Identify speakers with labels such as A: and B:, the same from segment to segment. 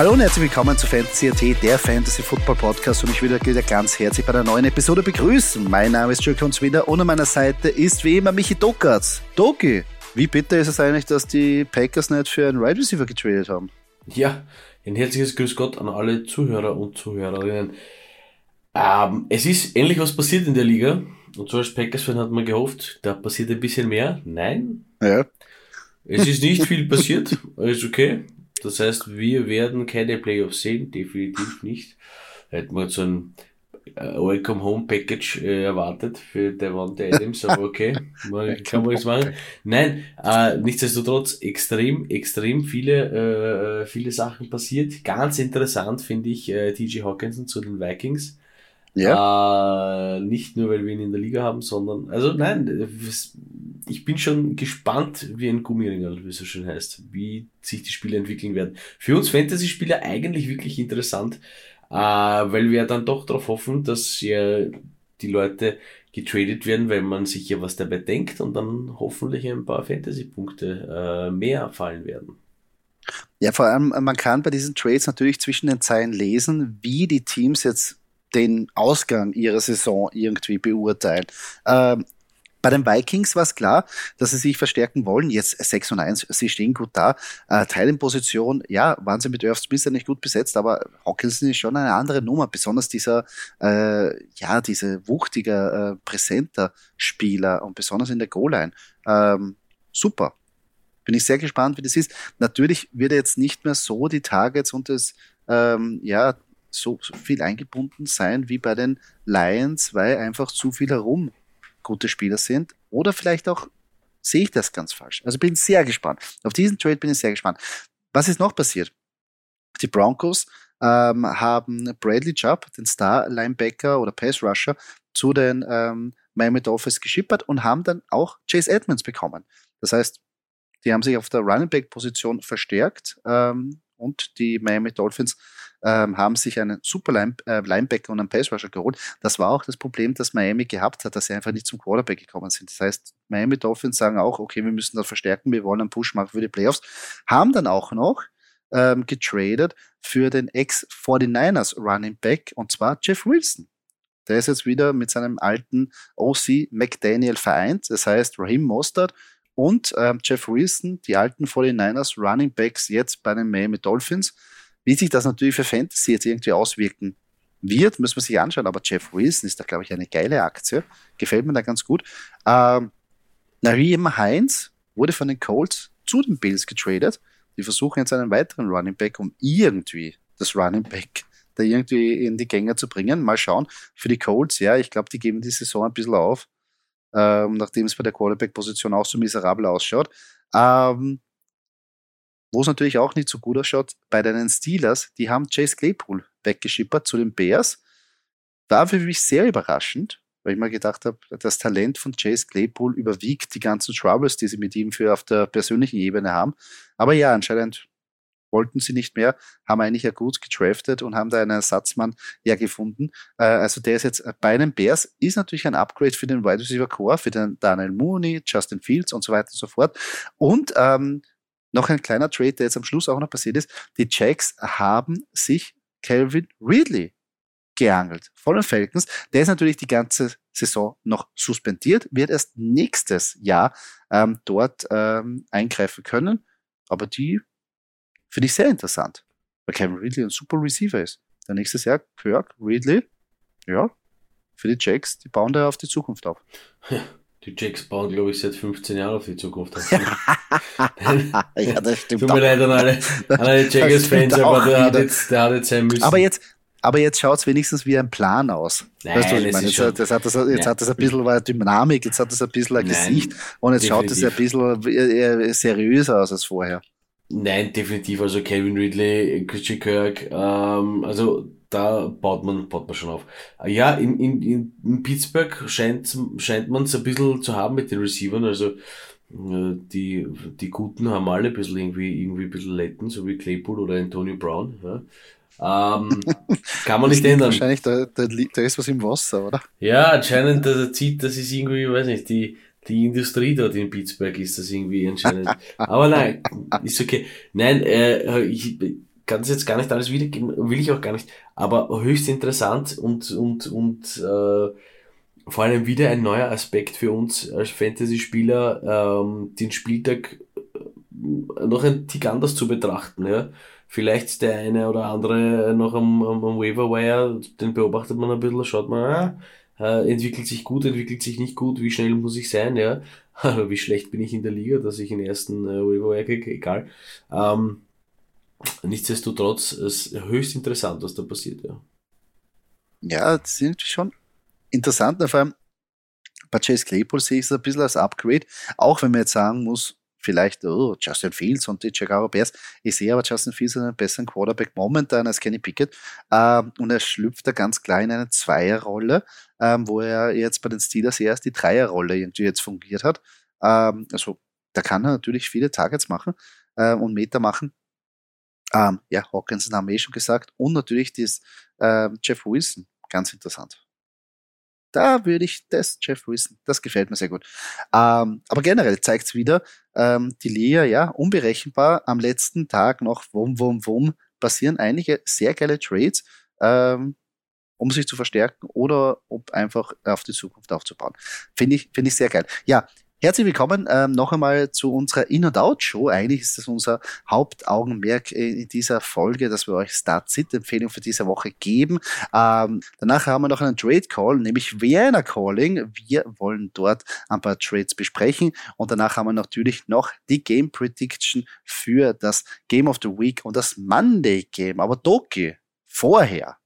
A: Hallo und herzlich willkommen zu Fantasy AT, der Fantasy Football Podcast und ich will euch wieder ganz herzlich bei der neuen Episode begrüßen. Mein Name ist Jürgen Wieder und an meiner Seite ist wie immer Michi Dockertz. Doki, wie bitter ist es eigentlich, dass die Packers nicht für einen Wide Receiver getradet haben?
B: Ja, ein herzliches Grüß Gott an alle Zuhörer und Zuhörerinnen. Ähm, es ist endlich was passiert in der Liga. Und so als Packers-Fan hat man gehofft, da passiert ein bisschen mehr. Nein.
A: Ja.
B: Es ist nicht viel passiert. Ist okay. Das heißt, wir werden keine Playoffs sehen, definitiv nicht. Hätten wir so ein äh, Welcome Home Package äh, erwartet für Devonta Adams, aber okay, man, kann man nichts machen. Nein, äh, nichtsdestotrotz extrem, extrem viele, äh, viele Sachen passiert. Ganz interessant finde ich äh, TJ Hawkinson zu den Vikings. Ja. Äh, nicht nur, weil wir ihn in der Liga haben, sondern, also nein, ich bin schon gespannt wie ein Gummiringel, wie es so schön heißt, wie sich die Spiele entwickeln werden. Für uns Fantasy-Spieler eigentlich wirklich interessant, äh, weil wir dann doch darauf hoffen, dass ja die Leute getradet werden, weil man sich ja was dabei denkt und dann hoffentlich ein paar Fantasy-Punkte äh, mehr fallen werden.
A: Ja, vor allem, man kann bei diesen Trades natürlich zwischen den Zeilen lesen, wie die Teams jetzt den Ausgang ihrer Saison irgendwie beurteilen. Ähm, bei den Vikings war es klar, dass sie sich verstärken wollen. Jetzt 6 und 1, sie stehen gut da. Äh, Teilenposition, ja, waren sie mit Irv Smith nicht gut besetzt, aber Hawkinson ist schon eine andere Nummer. Besonders dieser, äh, ja, diese wuchtige, äh, präsenter Spieler und besonders in der Goal-Line. Ähm, super. Bin ich sehr gespannt, wie das ist. Natürlich wird er jetzt nicht mehr so die Targets und das, ähm, ja, so, so viel eingebunden sein wie bei den Lions, weil einfach zu viel herum gute Spieler sind. Oder vielleicht auch sehe ich das ganz falsch. Also bin sehr gespannt. Auf diesen Trade bin ich sehr gespannt. Was ist noch passiert? Die Broncos ähm, haben Bradley Chubb, den Star-Linebacker oder Pass-Rusher, zu den ähm, Miami Dolphins geschippert und haben dann auch Chase Edmonds bekommen. Das heißt, die haben sich auf der Running Back-Position verstärkt ähm, und die Miami Dolphins ähm, haben sich einen super Line, äh, Linebacker und einen Passrusher geholt. Das war auch das Problem, das Miami gehabt hat, dass sie einfach nicht zum Quarterback gekommen sind. Das heißt, Miami Dolphins sagen auch, okay, wir müssen das verstärken, wir wollen einen Push machen für die Playoffs. Haben dann auch noch ähm, getradet für den Ex-49ers Running Back und zwar Jeff Wilson. Der ist jetzt wieder mit seinem alten OC McDaniel vereint. Das heißt, Raheem Mostert und ähm, Jeff Wilson, die alten 49ers Running Backs jetzt bei den Miami Dolphins. Wie sich das natürlich für Fantasy jetzt irgendwie auswirken wird, müssen wir sich anschauen. Aber Jeff Wilson ist da, glaube ich, eine geile Aktie. Gefällt mir da ganz gut. Ähm, Nareem Heinz wurde von den Colts zu den Bills getradet. Die versuchen jetzt einen weiteren Running Back, um irgendwie das Running Back da irgendwie in die Gänge zu bringen. Mal schauen. Für die Colts, ja, ich glaube, die geben die Saison ein bisschen auf, ähm, nachdem es bei der Quarterback-Position auch so miserabel ausschaut. Ähm, wo es natürlich auch nicht so gut ausschaut, bei den Steelers, die haben Chase Claypool weggeschippert zu den Bears. War für mich sehr überraschend, weil ich mir gedacht habe, das Talent von Chase Claypool überwiegt die ganzen Troubles, die sie mit ihm für auf der persönlichen Ebene haben. Aber ja, anscheinend wollten sie nicht mehr, haben eigentlich ja gut getraftet und haben da einen Ersatzmann ja gefunden. Äh, also der ist jetzt bei den Bears, ist natürlich ein Upgrade für den Wide Receiver Core, für den Daniel Mooney, Justin Fields und so weiter und so fort. Und ähm, noch ein kleiner Trade, der jetzt am Schluss auch noch passiert ist. Die Jacks haben sich Calvin Ridley geangelt von den Falcons. Der ist natürlich die ganze Saison noch suspendiert, wird erst nächstes Jahr ähm, dort ähm, eingreifen können. Aber die finde ich sehr interessant, weil Calvin Ridley ein super Receiver ist. Der nächstes Jahr Kirk, Ridley, ja, für die Jacks, die bauen da auf die Zukunft auf.
B: Die Jacks bauen, glaube ich, seit 15 Jahren auf die Zukunft.
A: ja, das stimmt.
B: Tut mir leid an alle, an alle Jaggers-Fans, aber der hat, jetzt, der hat jetzt sein müssen.
A: Aber jetzt, aber jetzt schaut es wenigstens wie ein Plan aus.
B: Nein, weißt du, was ich meine?
A: Jetzt, das hat das, jetzt ja. hat das ein bisschen eine Dynamik, jetzt hat das ein bisschen ein Nein, Gesicht und jetzt definitiv. schaut es ein bisschen seriöser aus als vorher.
B: Nein, definitiv. Also Kevin Ridley, Christian Kirk, ähm, also da baut man, baut man schon auf. Ja, in, in, in Pittsburgh scheint, scheint man es ein bisschen zu haben mit den Receivern. Also äh, die, die Guten haben alle ein bisschen irgendwie, irgendwie ein bisschen letten, so wie Claypool oder Antonio Brown. Ja. Ähm, kann man nicht ändern.
A: Wahrscheinlich, da, da, da ist was im Wasser, oder?
B: Ja, anscheinend, da zieht, das ist irgendwie, weiß nicht, die, die Industrie dort in Pittsburgh ist das irgendwie anscheinend. Aber nein, ist okay. Nein, äh, ich kann das jetzt gar nicht alles wiedergeben, will ich auch gar nicht. Aber höchst interessant und, und, und äh, vor allem wieder ein neuer Aspekt für uns als Fantasy-Spieler, ähm, den Spieltag äh, noch ein Tick anders zu betrachten. Ja? Vielleicht der eine oder andere noch am, am, am Waiver den beobachtet man ein bisschen, schaut man, ah, äh, entwickelt sich gut, entwickelt sich nicht gut, wie schnell muss ich sein, ja, wie schlecht bin ich in der Liga, dass ich den ersten äh, kriege, egal. Ähm, nichtsdestotrotz ist höchst interessant, was da passiert, ja.
A: Ja, das sind schon interessant, vor allem bei Chase Claypool sehe ich es ein bisschen als Upgrade, auch wenn man jetzt sagen muss, vielleicht oh, Justin Fields und die Chicago Bears. Ich sehe aber Justin Fields einen besseren Quarterback momentan als Kenny Pickett ähm, und er schlüpft da ganz klar in eine Zweierrolle, ähm, wo er jetzt bei den Steelers erst die Dreierrolle irgendwie jetzt fungiert hat. Ähm, also da kann er natürlich viele Targets machen äh, und Meter machen. Ähm, ja, Hawkins haben wir eh schon gesagt. Und natürlich das äh, Jeff Wilson, ganz interessant. Da würde ich das, Jeff Wilson, das gefällt mir sehr gut. Ähm, aber generell zeigt es wieder, ähm, die Liga, ja, unberechenbar. Am letzten Tag noch wum, wum, wum, passieren einige sehr geile Trades, ähm, um sich zu verstärken oder um einfach auf die Zukunft aufzubauen. Finde ich, finde ich sehr geil. Ja, Herzlich willkommen ähm, noch einmal zu unserer In- und Out-Show. Eigentlich ist das unser Hauptaugenmerk in dieser Folge, dass wir euch Start-Sit-Empfehlung für diese Woche geben. Ähm, danach haben wir noch einen Trade-Call, nämlich Vienna Calling. Wir wollen dort ein paar Trades besprechen. Und danach haben wir natürlich noch die Game Prediction für das Game of the Week und das Monday Game. Aber Doki, vorher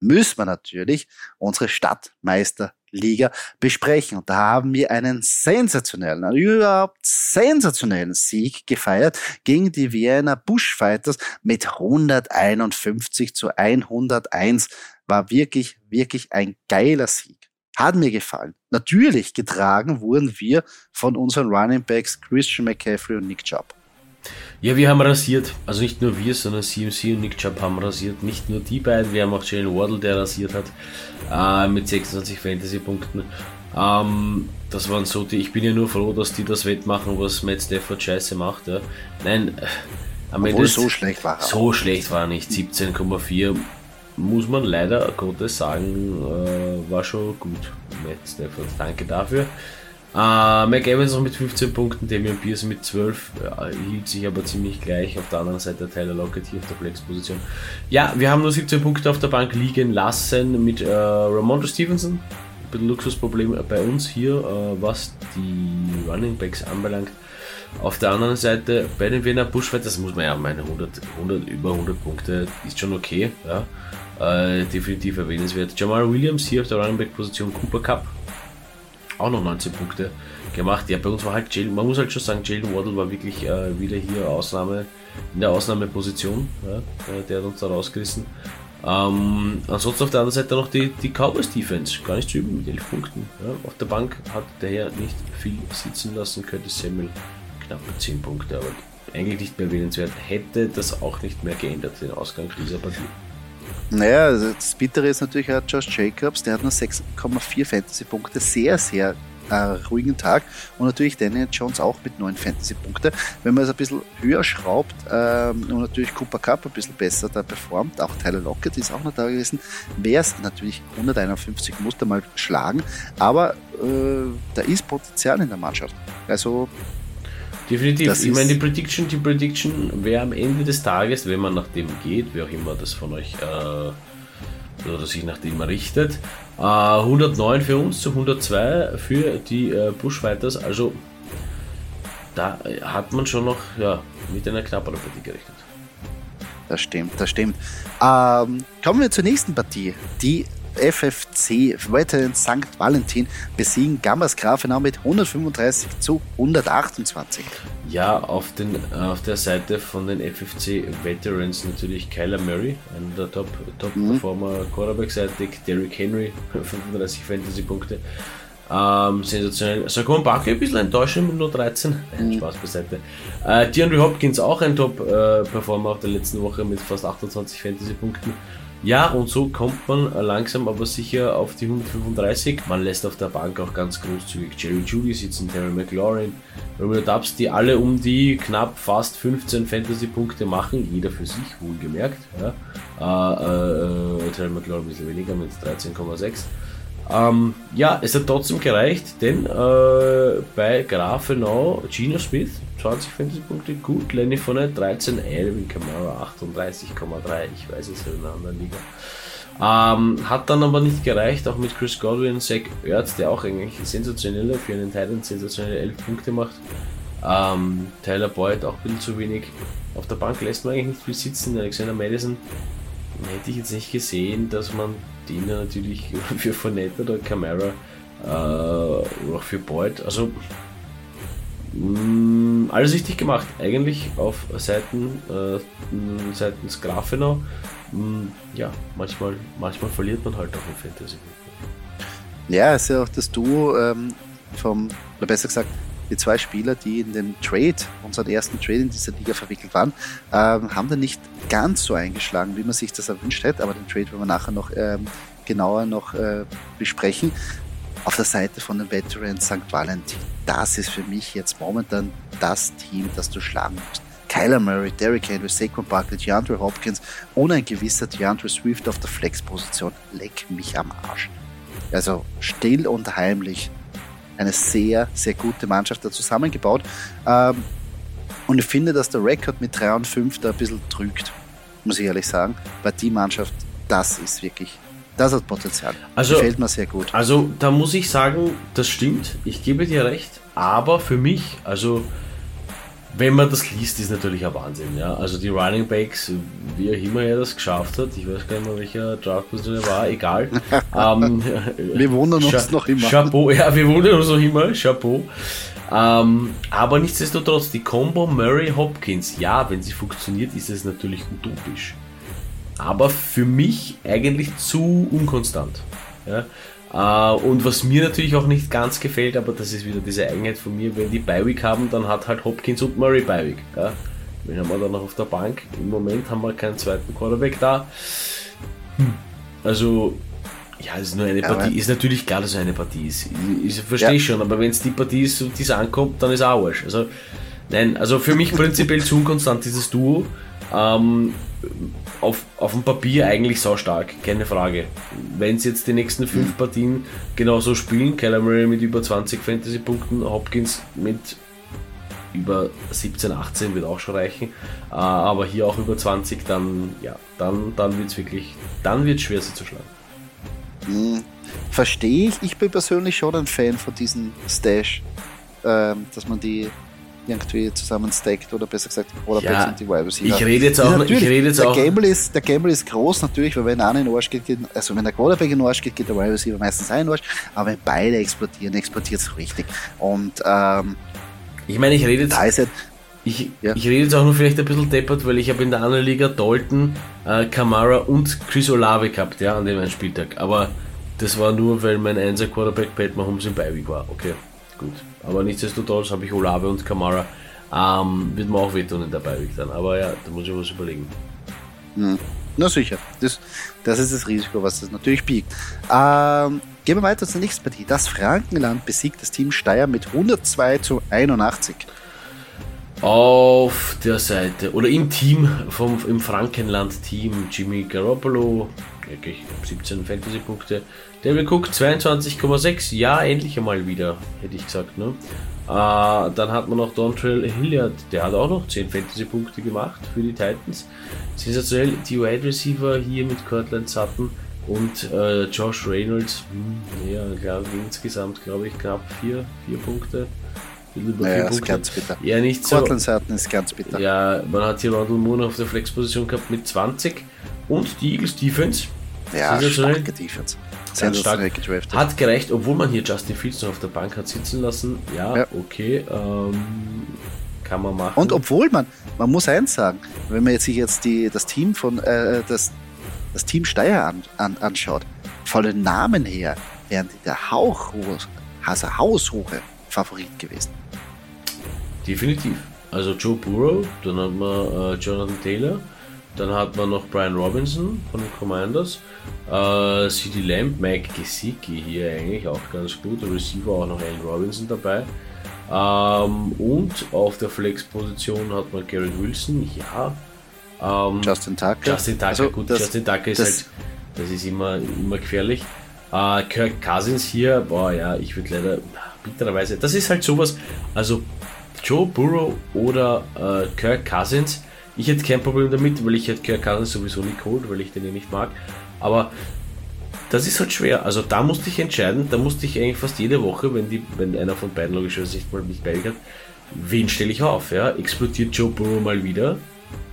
A: müssen wir natürlich unsere Stadtmeister Liga besprechen. Und da haben wir einen sensationellen, einen überhaupt sensationellen Sieg gefeiert gegen die Vienna Bushfighters mit 151 zu 101. War wirklich, wirklich ein geiler Sieg. Hat mir gefallen. Natürlich getragen wurden wir von unseren Running Backs Christian McCaffrey und Nick Chubb.
B: Ja, wir haben rasiert. Also nicht nur wir, sondern CMC und Nick Chubb haben rasiert. Nicht nur die beiden, wir haben auch Jalen Wardle, der rasiert hat. Äh, mit 26 Fantasy-Punkten. Ähm, das waren so die. Ich bin ja nur froh, dass die das wettmachen, was Matt Stafford scheiße macht. Ja. Nein, äh,
A: am Obwohl Ende. so schlecht war.
B: So schlecht war nicht. 17,4 muss man leider Gottes sagen, äh, war schon gut. Matt Stafford, danke dafür. Uh, Mike Evans noch mit 15 Punkten, Damian Pierce mit 12, äh, hielt sich aber ziemlich gleich. Auf der anderen Seite Tyler Lockett hier auf der Flex-Position. Ja, wir haben nur 17 Punkte auf der Bank liegen lassen mit äh, Ramondo Stevenson. Ein bisschen Luxusproblem bei uns hier, äh, was die Running Backs anbelangt. Auf der anderen Seite bei den Wiener Bushfight, das muss man ja meinen, 100, 100, über 100 Punkte ist schon okay. Ja. Äh, definitiv erwähnenswert. Jamal Williams hier auf der Running Back Position Cooper Cup auch noch 19 Punkte gemacht. Ja, bei uns war halt Jalen, man muss halt schon sagen, Jalen Waddle war wirklich äh, wieder hier Ausnahme, in der Ausnahmeposition. Ja, äh, der hat uns da rausgerissen. Ähm, ansonsten auf der anderen Seite noch die, die Cowboys Defense, gar nicht zu üben mit 11 Punkten. Ja, auf der Bank hat der Herr nicht viel sitzen lassen, könnte Samuel knapp 10 Punkte, aber eigentlich nicht mehr erwähnenswert. Hätte das auch nicht mehr geändert, den Ausgang dieser Partie.
A: Naja, also das Bittere ist natürlich auch Josh Jacobs, der hat nur 6,4 Fantasy-Punkte, sehr, sehr äh, ruhigen Tag. Und natürlich Daniel Jones auch mit 9 Fantasy-Punkte. Wenn man es ein bisschen höher schraubt ähm, und natürlich Cooper Cup ein bisschen besser da performt, auch Tyler Lockett ist auch noch da gewesen, wäre es natürlich 151, musste mal schlagen. Aber äh, da ist Potenzial in der Mannschaft. Also
B: Definitiv. Das ich meine, die Prediction, die Prediction wäre am Ende des Tages, wenn man nach dem geht, wer auch immer das von euch äh, oder sich nach dem richtet, äh, 109 für uns zu 102 für die äh, Bushfighters. Also da hat man schon noch ja, mit einer knapperen Partie gerechnet.
A: Das stimmt, das stimmt. Ähm, kommen wir zur nächsten Partie. Die FFC Veteran St. Valentin besiegen Gambas Grafenau mit 135 zu 128.
B: Ja, auf, den, auf der Seite von den FFC Veterans natürlich Kyler Murray, einer der Top-Performer Top mhm. Quarterback-seitig, Derrick Henry, 35 Fantasy-Punkte. Ähm, sensationell. Saquon Barkley ein bisschen enttäuschend mit nur 13. Mhm. Spaß beiseite. Äh, DeAndre Hopkins auch ein Top-Performer äh, auf der letzten Woche mit fast 28 Fantasy-Punkten. Ja, und so kommt man langsam aber sicher auf die 135. Man lässt auf der Bank auch ganz großzügig Jerry Judy sitzen, Terry McLaurin, Romeo Dubs, die alle um die knapp fast 15 Fantasy-Punkte machen, jeder für sich, wohlgemerkt. Ja. Äh, äh, Terry McLaurin ein bisschen weniger mit 13,6. Ähm, ja, es hat trotzdem gereicht, denn äh, bei Grafenau Gino Smith 20 Fantasy-Punkte, gut, Lenny Fournette 13, Alvin Kamara 38,3, ich weiß es in einer anderen Liga. Ähm, hat dann aber nicht gereicht, auch mit Chris Godwin, Zach Ertz, der auch eigentlich sensationelle, für einen Titan sensationelle 11 Punkte macht. Ähm, Tyler Boyd auch ein bisschen zu wenig. Auf der Bank lässt man eigentlich nicht viel sitzen. Alexander Madison hätte ich jetzt nicht gesehen, dass man den natürlich für Fournette oder Camara äh, oder auch für Boyd, also mh, mm, alles richtig gemacht. Eigentlich auf Seiten äh, seitens Grafenau. Mh, mm, ja, manchmal, manchmal verliert man halt auch in Fantasy.
A: Ja, es ist ja auch das Duo ähm, vom, oder besser gesagt, die zwei Spieler, die in den Trade, unseren ersten Trade in dieser Liga verwickelt waren, ähm, haben dann nicht ganz so eingeschlagen, wie man sich das erwünscht hätte, aber den Trade werden wir nachher noch ähm, genauer noch äh, besprechen. Auf der Seite von den Veterans St. Valentin, das ist für mich jetzt momentan das Team, das du schlagen musst. Kyler Murray, Derrick Henry, Saquon Barkley, DeAndre Hopkins und ein gewisser DeAndre Swift auf der Flex-Position. Leck mich am Arsch. Also still und heimlich eine sehr, sehr gute Mannschaft da zusammengebaut. Ähm, und ich finde, dass der Rekord mit 3 und 5 da ein bisschen trügt, muss ich ehrlich sagen, weil die Mannschaft, das ist wirklich, das hat Potenzial.
B: Also, Gefällt mir sehr gut. Also da muss ich sagen, das stimmt, ich gebe dir recht, aber für mich, also wenn man das liest, ist natürlich ein Wahnsinn. Ja? Also die Running Backs, wie auch immer er das geschafft hat, ich weiß gar nicht mehr, welcher Draftposition er war, egal. ähm,
A: wir wundern uns Cha noch immer.
B: Chapeau, ja, wir wundern uns noch immer, Chapeau. Ähm, aber nichtsdestotrotz, die Combo Murray-Hopkins, ja, wenn sie funktioniert, ist es natürlich utopisch. Aber für mich eigentlich zu unkonstant. Ja? Uh, und was mir natürlich auch nicht ganz gefällt, aber das ist wieder diese Eigenheit von mir, wenn die Byweek haben, dann hat halt Hopkins und Murray Byweek. Ja? Wen haben wir dann noch auf der Bank? Im Moment haben wir keinen zweiten Quarterback da. Hm. Also, ja, es ist nur eine Partie. ist natürlich klar, dass es eine Partie ist. Ich, ich verstehe ja. schon, aber wenn es die Partie ist, die es ankommt, dann ist auch Arsch. Also, nein, also für mich prinzipiell zu unkonstant dieses Duo. Ähm, auf, auf dem Papier eigentlich sau stark, keine Frage. Wenn sie jetzt die nächsten fünf mhm. Partien genauso spielen, Kyler Murray mit über 20 Fantasy-Punkten, Hopkins mit über 17, 18 wird auch schon reichen, äh, aber hier auch über 20, dann ja, dann, dann wird es wirklich, dann wird schwer sie zu schlagen.
A: Mhm. Verstehe ich, ich bin persönlich schon ein Fan von diesem Stash, ähm, dass man die irgendwie zusammen stackt oder besser gesagt
B: Quarterbacks ja, und die Wide Receiver. Ich rede jetzt auch, ich rede jetzt
A: der
B: auch.
A: Gamble ist, der Gamble ist groß natürlich, weil wenn einer in den Arsch geht, geht, also wenn der Quarterback in den Arsch geht, geht der Wide Receiver meistens ein in den Arsch, aber wenn beide explodieren, explodiert es richtig. Und ähm,
B: ich meine, ich rede jetzt. Halt, ich, ja. ich rede jetzt auch nur vielleicht ein bisschen deppert, weil ich habe in der anderen Liga Dalton, äh, Kamara und Chris Olave gehabt, ja, an dem einen Spieltag. Aber das war nur, weil mein Einser Quarterback Pat Mahomes im Beiweg war. Okay, gut. Aber nichtsdestotrotz habe ich Olave und Kamara. Ähm, wird mir auch wehtun in der Beiweg dann. Aber ja, da muss ich was überlegen.
A: Hm. Na sicher. Das, das ist das Risiko, was das natürlich biegt. Ähm, gehen wir weiter zur nächsten Partie. Das Frankenland besiegt das Team Steyr mit 102 zu 81.
B: Auf der Seite oder im Team vom im Frankenland-Team Jimmy Garoppolo, wirklich 17 Fantasy-Punkte, David Cook 22,6. Ja, endlich einmal wieder, hätte ich gesagt. Ne? Äh, dann hat man noch Dontrell Hilliard, der hat auch noch 10 Fantasy-Punkte gemacht für die Titans. Sensationell, die Wide Receiver hier mit Cortland Sutton und äh, Josh Reynolds. Hm, ja, glaub, insgesamt glaube ich knapp 4 Punkte.
A: Naja, ist ganz bitter.
B: Ja, nicht so.
A: Cortland Sutton ist ganz bitter.
B: Ja, man hat hier Randall Moon auf der Flexposition gehabt mit 20 und die Eagles Defense
A: Ja, starke Defense.
B: Sehr stark gedraftet. Hat gereicht, obwohl man hier Justin Fields noch auf der Bank hat sitzen lassen. Ja, ja. okay. Ähm, kann man machen.
A: Und obwohl man, man muss eins sagen, wenn man jetzt sich jetzt die, das Team von äh, das, das Team Steyr an, an, anschaut, von den Namen her wären die der hauchhohe, also haushohe Favorit gewesen.
B: Definitiv. Also Joe Burrow, dann hat man äh, Jonathan Taylor, dann hat man noch Brian Robinson von den Commanders, äh, CD Lamb, Mike Gesicki hier eigentlich auch ganz gut, der Receiver auch noch Allen Robinson dabei. Ähm, und auf der Flex-Position hat man Garrett Wilson, ja.
A: Ähm, Justin Tucker.
B: Justin Tucker, also, gut, das, Justin Tucker ist halt, das ist immer, immer gefährlich. Äh, Kirk Cousins hier, boah, ja, ich würde leider bittererweise, das ist halt sowas, also Joe Burrow oder äh, Kirk Cousins, ich hätte kein Problem damit, weil ich hätte Kirk Cousins sowieso nicht geholt, weil ich den ja nicht mag, aber das ist halt schwer. Also da musste ich entscheiden, da musste ich eigentlich fast jede Woche, wenn, die, wenn einer von beiden logischerweise nicht mal mich beide hat, wen stelle ich auf? Ja? Explodiert Joe Burrow mal wieder?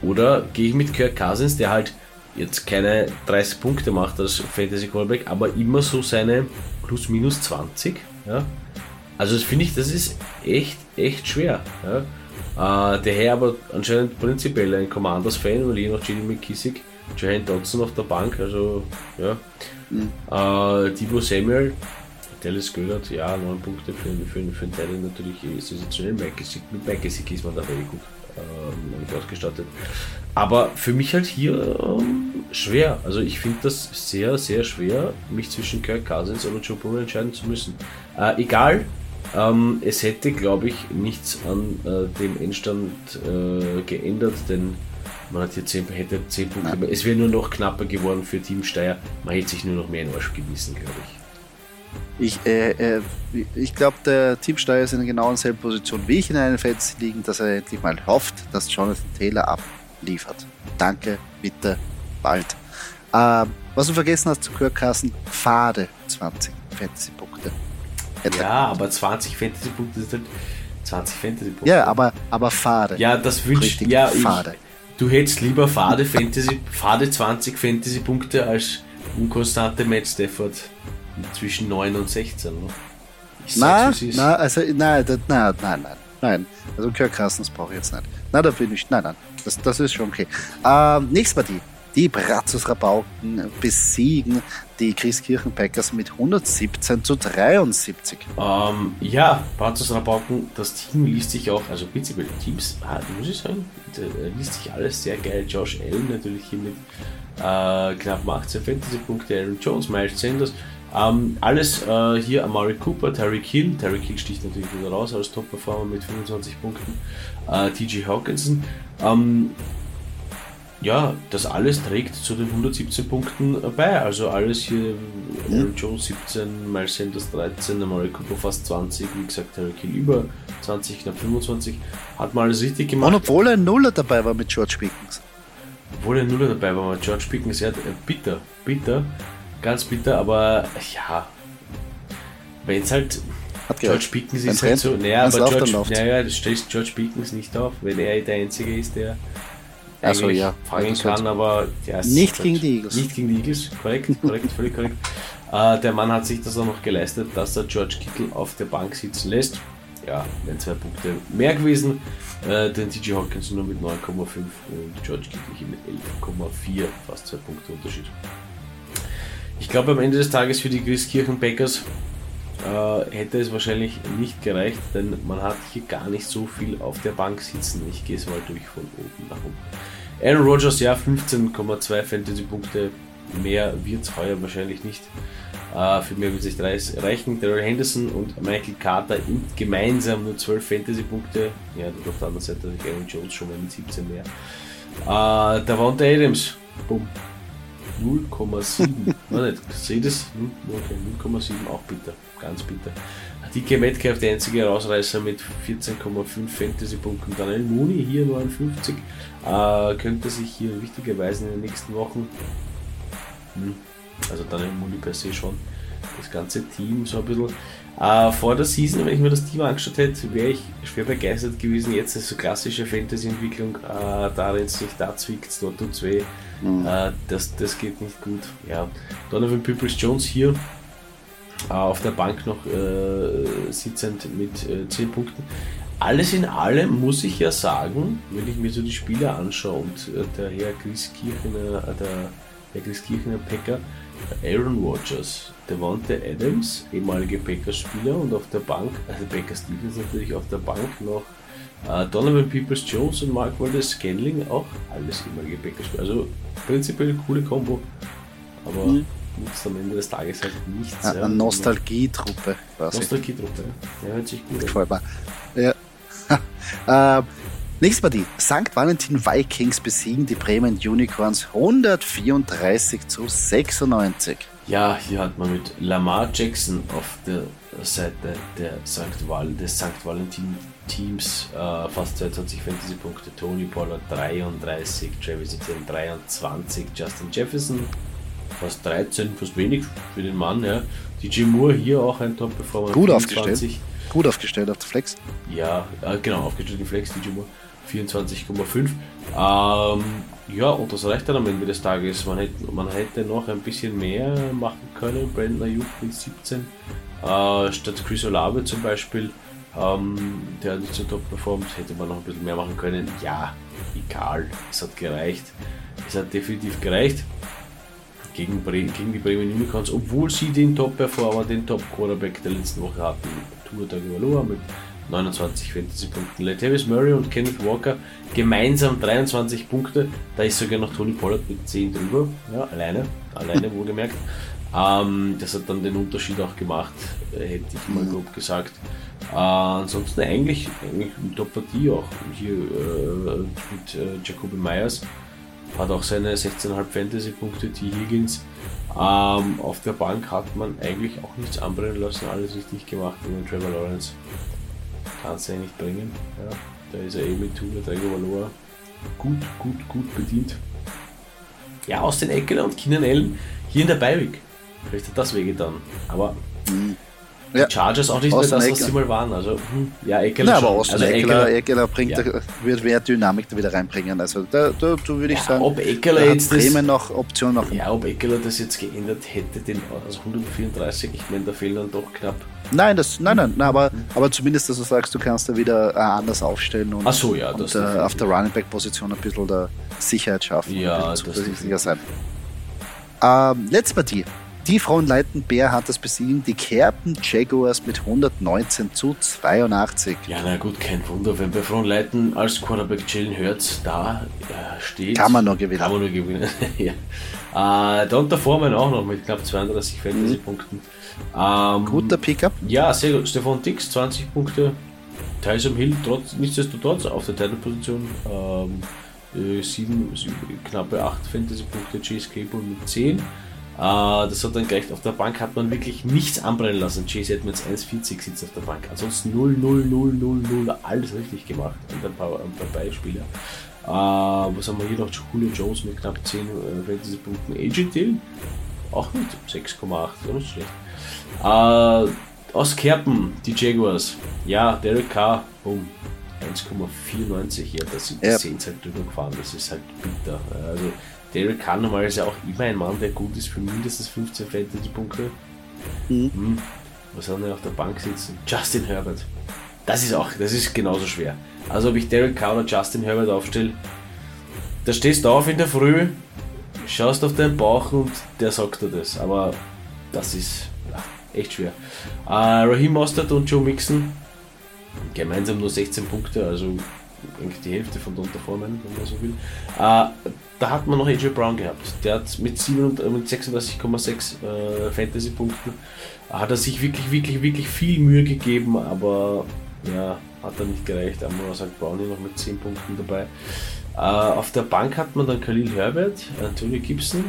B: Oder gehe ich mit Kirk Cousins, der halt jetzt keine 30 Punkte macht als Fantasy Callback, aber immer so seine plus minus 20. Ja? Also das finde ich, das ist echt, echt schwer. Ja? Äh, der Herr aber anscheinend prinzipiell ein Commanders-Fan, weil je nach JD McKissick, Jahan Dodson auf der Bank, also ja. Mhm. Äh, Divo Samuel, Dallas Gödert, ja, 9 Punkte für, für, für den Teil natürlich sensationell. Mit Mike ist man da very gut ähm, ausgestattet. Aber für mich halt hier ähm, schwer. Also ich finde das sehr, sehr schwer, mich zwischen Kirk Cousins oder Joe Burrow entscheiden zu müssen. Äh, egal, ähm, es hätte, glaube ich, nichts an äh, dem Endstand äh, geändert, denn man hat hier 10, hätte 10 Punkte. Nein. Es wäre nur noch knapper geworden für Team Steyr. Man hätte sich nur noch mehr in Arsch gewissen, glaube ich.
A: Ich, äh, äh, ich glaube, der Team Steyr ist in genau derselben Position wie ich in einem Fantasy liegen, dass er endlich mal hofft, dass Jonathan Taylor abliefert. Danke, bitte, bald. Ähm, was du vergessen hast zu Kirkkassen, Fade 20 Fantasy-Punkte.
B: Ja, aber 20 Fantasy-Punkte sind halt 20 Fantasy-Punkte.
A: Ja, aber, aber Fade.
B: Ja, das wünscht ja, Fade. Ich, Du hättest lieber Fade, Fantasy, Fade 20 Fantasy-Punkte als unkonstante Matt Stafford zwischen 9 und 16. Ne?
A: Nein, nein, also, nein, nein, nein, nein, nein. Also Kirk Cousins brauche ich jetzt nicht. Nein, da bin ich, nein, nein, das, das ist schon okay. Ähm, nächste Partie. Die Brazos Rabauken besiegen die Christkirchen Packers mit 117 zu 73.
B: Ähm, ja, Brazos Rabauken, das Team liest sich auch, also prinzipiell Teams, muss ich sagen, liest sich alles sehr geil. Josh Allen natürlich hier mit äh, knapp 18 Fantasy-Punkte, Aaron Jones, Miles Sanders. Ähm, alles äh, hier Amari Cooper, Terry Hill. Terry Hill sticht natürlich wieder raus als Top-Performer mit 25 Punkten. Äh, TJ Hawkinson. Ähm, ja, das alles trägt zu den 117 Punkten bei. Also alles hier, Aaron Jones 17, Miles Sanders 13, Amari Cooper fast 20, wie gesagt, Harry Kill über 20, knapp 25. Hat mal alles richtig gemacht. Und
A: obwohl ein Nuller dabei war mit George Pickens.
B: Obwohl ein Nuller dabei war mit George Pickens, ja, bitter, bitter, ganz bitter, aber ja, wenn es halt George Pickens ist halt so, naja, aber George, naja, du stellst George Pickens nicht auf, wenn er der Einzige ist, der
A: also, ja.
B: fangen kann, aber
A: der ist nicht gegen die Eagles.
B: Nicht gegen die Eagles, korrekt, korrekt, völlig korrekt. Äh, der Mann hat sich das auch noch geleistet, dass er George Kittle auf der Bank sitzen lässt. Ja, wären zwei Punkte mehr gewesen. Äh, den TJ Hawkins nur mit 9,5 und George Kittle hier mit 11,4, fast zwei Punkte Unterschied. Ich glaube, am Ende des Tages für die Christkirchen Packers äh, hätte es wahrscheinlich nicht gereicht, denn man hat hier gar nicht so viel auf der Bank sitzen. Ich gehe es mal durch von oben nach unten. Aaron Rodgers, ja, 15,2 Fantasy-Punkte. Mehr wird es heuer wahrscheinlich nicht. Uh, für mehr wird es nicht reichen. Daryl Henderson und Michael Carter gemeinsam nur 12 Fantasy-Punkte. Ja, auf der anderen Seite Aaron Jones schon mal mit 17 mehr. Der Wanda Adams, bumm, 0,7. Nein, nicht. Seht es? 0,7 auch bitter. Ganz bitter. Dicke Metcalf, der einzige Rausreißer mit 14,5 Fantasy-Punkten. Daniel Mooney hier 59. Äh, könnte sich hier wichtigerweise in den nächsten Wochen, hm, also Daniel Mooney per se schon, das ganze Team so ein bisschen. Äh, vor der Season, wenn ich mir das Team angeschaut hätte, wäre ich schwer begeistert gewesen. Jetzt ist so klassische Fantasy-Entwicklung, äh, da rennt sich, da zwickt dort tut weh. Mhm. Äh, das, das geht nicht gut. Ja. Donovan Peoples-Jones hier äh, auf der Bank noch äh, sitzend mit 10 äh, Punkten. Alles in allem muss ich ja sagen, wenn ich mir so die Spieler anschaue und der Herr Chris Kirchner, der Herr Chris Kirchner Packer, Aaron Rodgers, Devonte Adams, ehemalige Packers-Spieler und auf der Bank, also Packers Stevens natürlich auf der Bank noch äh, Donovan Peoples Jones und Mark Wallace Scanling, auch alles ehemalige Packers-Spieler. Also prinzipiell coole Kombo, aber mhm. Nutzt am Ende des Tages halt nichts.
A: Eine ja, Nostalgietruppe
B: quasi. Nostalgietruppe, ja, hört sich gut
A: Gefällt an. Ja. äh, Nächste Partie. St. Valentin Vikings besiegen die Bremen Unicorns 134 zu 96.
B: Ja, hier hat man mit Lamar Jackson auf der Seite der St. Val des St. Valentin Teams äh, fast 22 Fantasy-Punkte. Tony Pollard 33, Travis Etienne 23, Justin Jefferson fast 13, fast wenig für den Mann. Ja. DJ Moore hier auch ein Top-Performer.
A: Gut 24. aufgestellt. Gut aufgestellt auf der Flex.
B: Ja, äh, genau, aufgestellt die Flex, DJ Moore. 24,5. Ähm, ja, und das reicht dann am Ende des Tages. Man hätte, man hätte noch ein bisschen mehr machen können. Brandon Ayuk mit 17. Äh, statt Chris Olave zum Beispiel, ähm, der hat nicht so top performt, hätte man noch ein bisschen mehr machen können. Ja, egal. Es hat gereicht. Es hat definitiv gereicht gegen, Bre gegen die Bremen Unicorns, obwohl sie den Top-Performer, den Top-Quarterback der letzten Woche hatten. Tour Tagovailoa mit 29 Fantasy-Punkten. Latavius Murray und Kenneth Walker gemeinsam 23 Punkte. Da ist sogar noch Tony Pollard mit 10 drüber. Ja, alleine. Alleine wohlgemerkt. Ähm, das hat dann den Unterschied auch gemacht, äh, hätte ich mal grob gesagt. Äh, ansonsten eigentlich, eigentlich Top-Partie auch hier äh, mit äh, Jacoby Myers. Hat auch seine 16,5 Fantasy-Punkte, T. Higgins. Ähm, auf der Bank hat man eigentlich auch nichts anbrennen lassen, alles richtig gemacht mit Trevor Lawrence kannst du eigentlich bringen. Ja, da ist er eh mit Tula Tagovailoa gut, gut, gut bedient. Ja, aus den Eckler und Keenan Allen hier in der Beiweg. Vielleicht hat das wehgetan. Aber mhm. Die ja. Chargers auch nicht mehr das, was sie mal waren. Also, hm, ja,
A: Eckler ja, aber Austin also Eckler, Eckler bringt, ja. wird mehr Dynamik da wieder reinbringen. Also, da, da, da würde ich ja, sagen,
B: ob Eckler jetzt
A: Bremen das, noch Option noch.
B: Ja, ob Eckler das jetzt geändert hätte, den also 134, ich meine, da fehlen dann doch knapp.
A: Nein, das, nein, nein, nein aber, aber zumindest, dass du sagst, du kannst da wieder äh, anders aufstellen und,
B: so, ja,
A: und äh, auf der Running Back Position ein bisschen der Sicherheit schaffen.
B: Ja,
A: das zuversichtlicher sein. Ähm, letzte Partie. Die Frauenleiten Bär hat das besiegen, die Kerpen Jaguars mit 119 zu 82.
B: Ja, na gut, kein Wunder, wenn bei Frauenleiten als Quarterback Jalen Hurts da äh, steht.
A: Kann man nur gewinnen.
B: Kann man nur gewinnen, ja. Äh, Donta Foreman auch noch mit knapp 32 Fantasy-Punkten.
A: Ähm, Guter Pickup.
B: Ja, sehr gut. Stefan Dix, 20 Punkte. Tyson Hill, trotz, nichtsdestotrotz auf der Titelposition. Ähm, äh, sieben, sieben, knappe 8 Fantasy-Punkte. Chase Cable mit 10. Uh, das hat dann gleich auf der Bank hat man wirklich nichts anbrennen lassen. Chase Edmonds 1,40 sitzt auf der Bank. Ansonsten 0, 0, 0, 0, 0, alles richtig gemacht. Und ein paar, ein paar Beispiele. Uh, was haben wir hier noch? Julio Jones mit knapp 10 äh, Fantasy-Punkten. AJ Dillon auch mit 6,8, nicht schlecht. Uh, aus Kerpen, die Jaguars. Ja, Derek Carr, boom. 1,94 hier, da sind die ja. Saints halt drüber gefahren, das ist halt bitter. Also Derek Carr normalerweise auch immer ein Mann, der gut ist für mindestens 15 Fantasy-Punkte. Mhm. Hm. Was haben wir auf der Bank sitzen? Justin Herbert. Das ist auch, das ist genauso schwer. Also ob ich Derek Carr oder Justin Herbert aufstelle, da stehst du auf in der Früh, schaust auf deinen Bauch und der sagt dir das. Aber das ist ja, echt schwer. Äh, Raheem Mostert und Joe Mixon gemeinsam nur 16 Punkte, also eigentlich die Hälfte von Donta Foreman, wenn man so will. Äh, da hat man noch AJ Brown gehabt. Der hat mit, äh, mit 36,6 äh, Fantasy-Punkten hat er sich wirklich, wirklich, wirklich viel Mühe gegeben, aber ja, hat er nicht gereicht. Einmal sagt Brown hier noch mit 10 Punkten dabei. Äh, auf der Bank hat man dann Khalil Herbert, Antonio Gibson,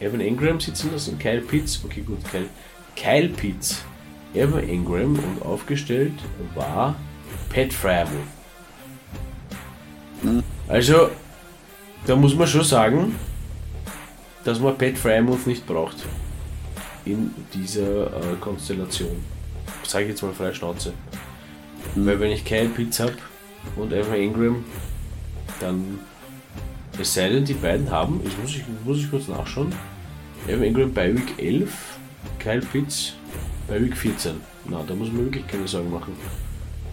B: Evan Ingram sitzen lassen, Kyle Pitts, okay gut, Kyle, Kyle Pitts, Evan Ingram und aufgestellt war Pat Fryermuth. Hm. Also, da muss man schon sagen, dass man Pat Frymouth nicht braucht. in dieser äh, Konstellation. Sage ich jetzt mal freie Schnauze. Mhm. Weil wenn ich keinen Pitts habe und Evan Ingram, dann es sei denn, die beiden haben, ich muss, ich, muss ich kurz nachschauen, Evan Ingram bei Week 11, Kyle Pitts bei Week 14. Na, da muss man wirklich keine Sorgen machen.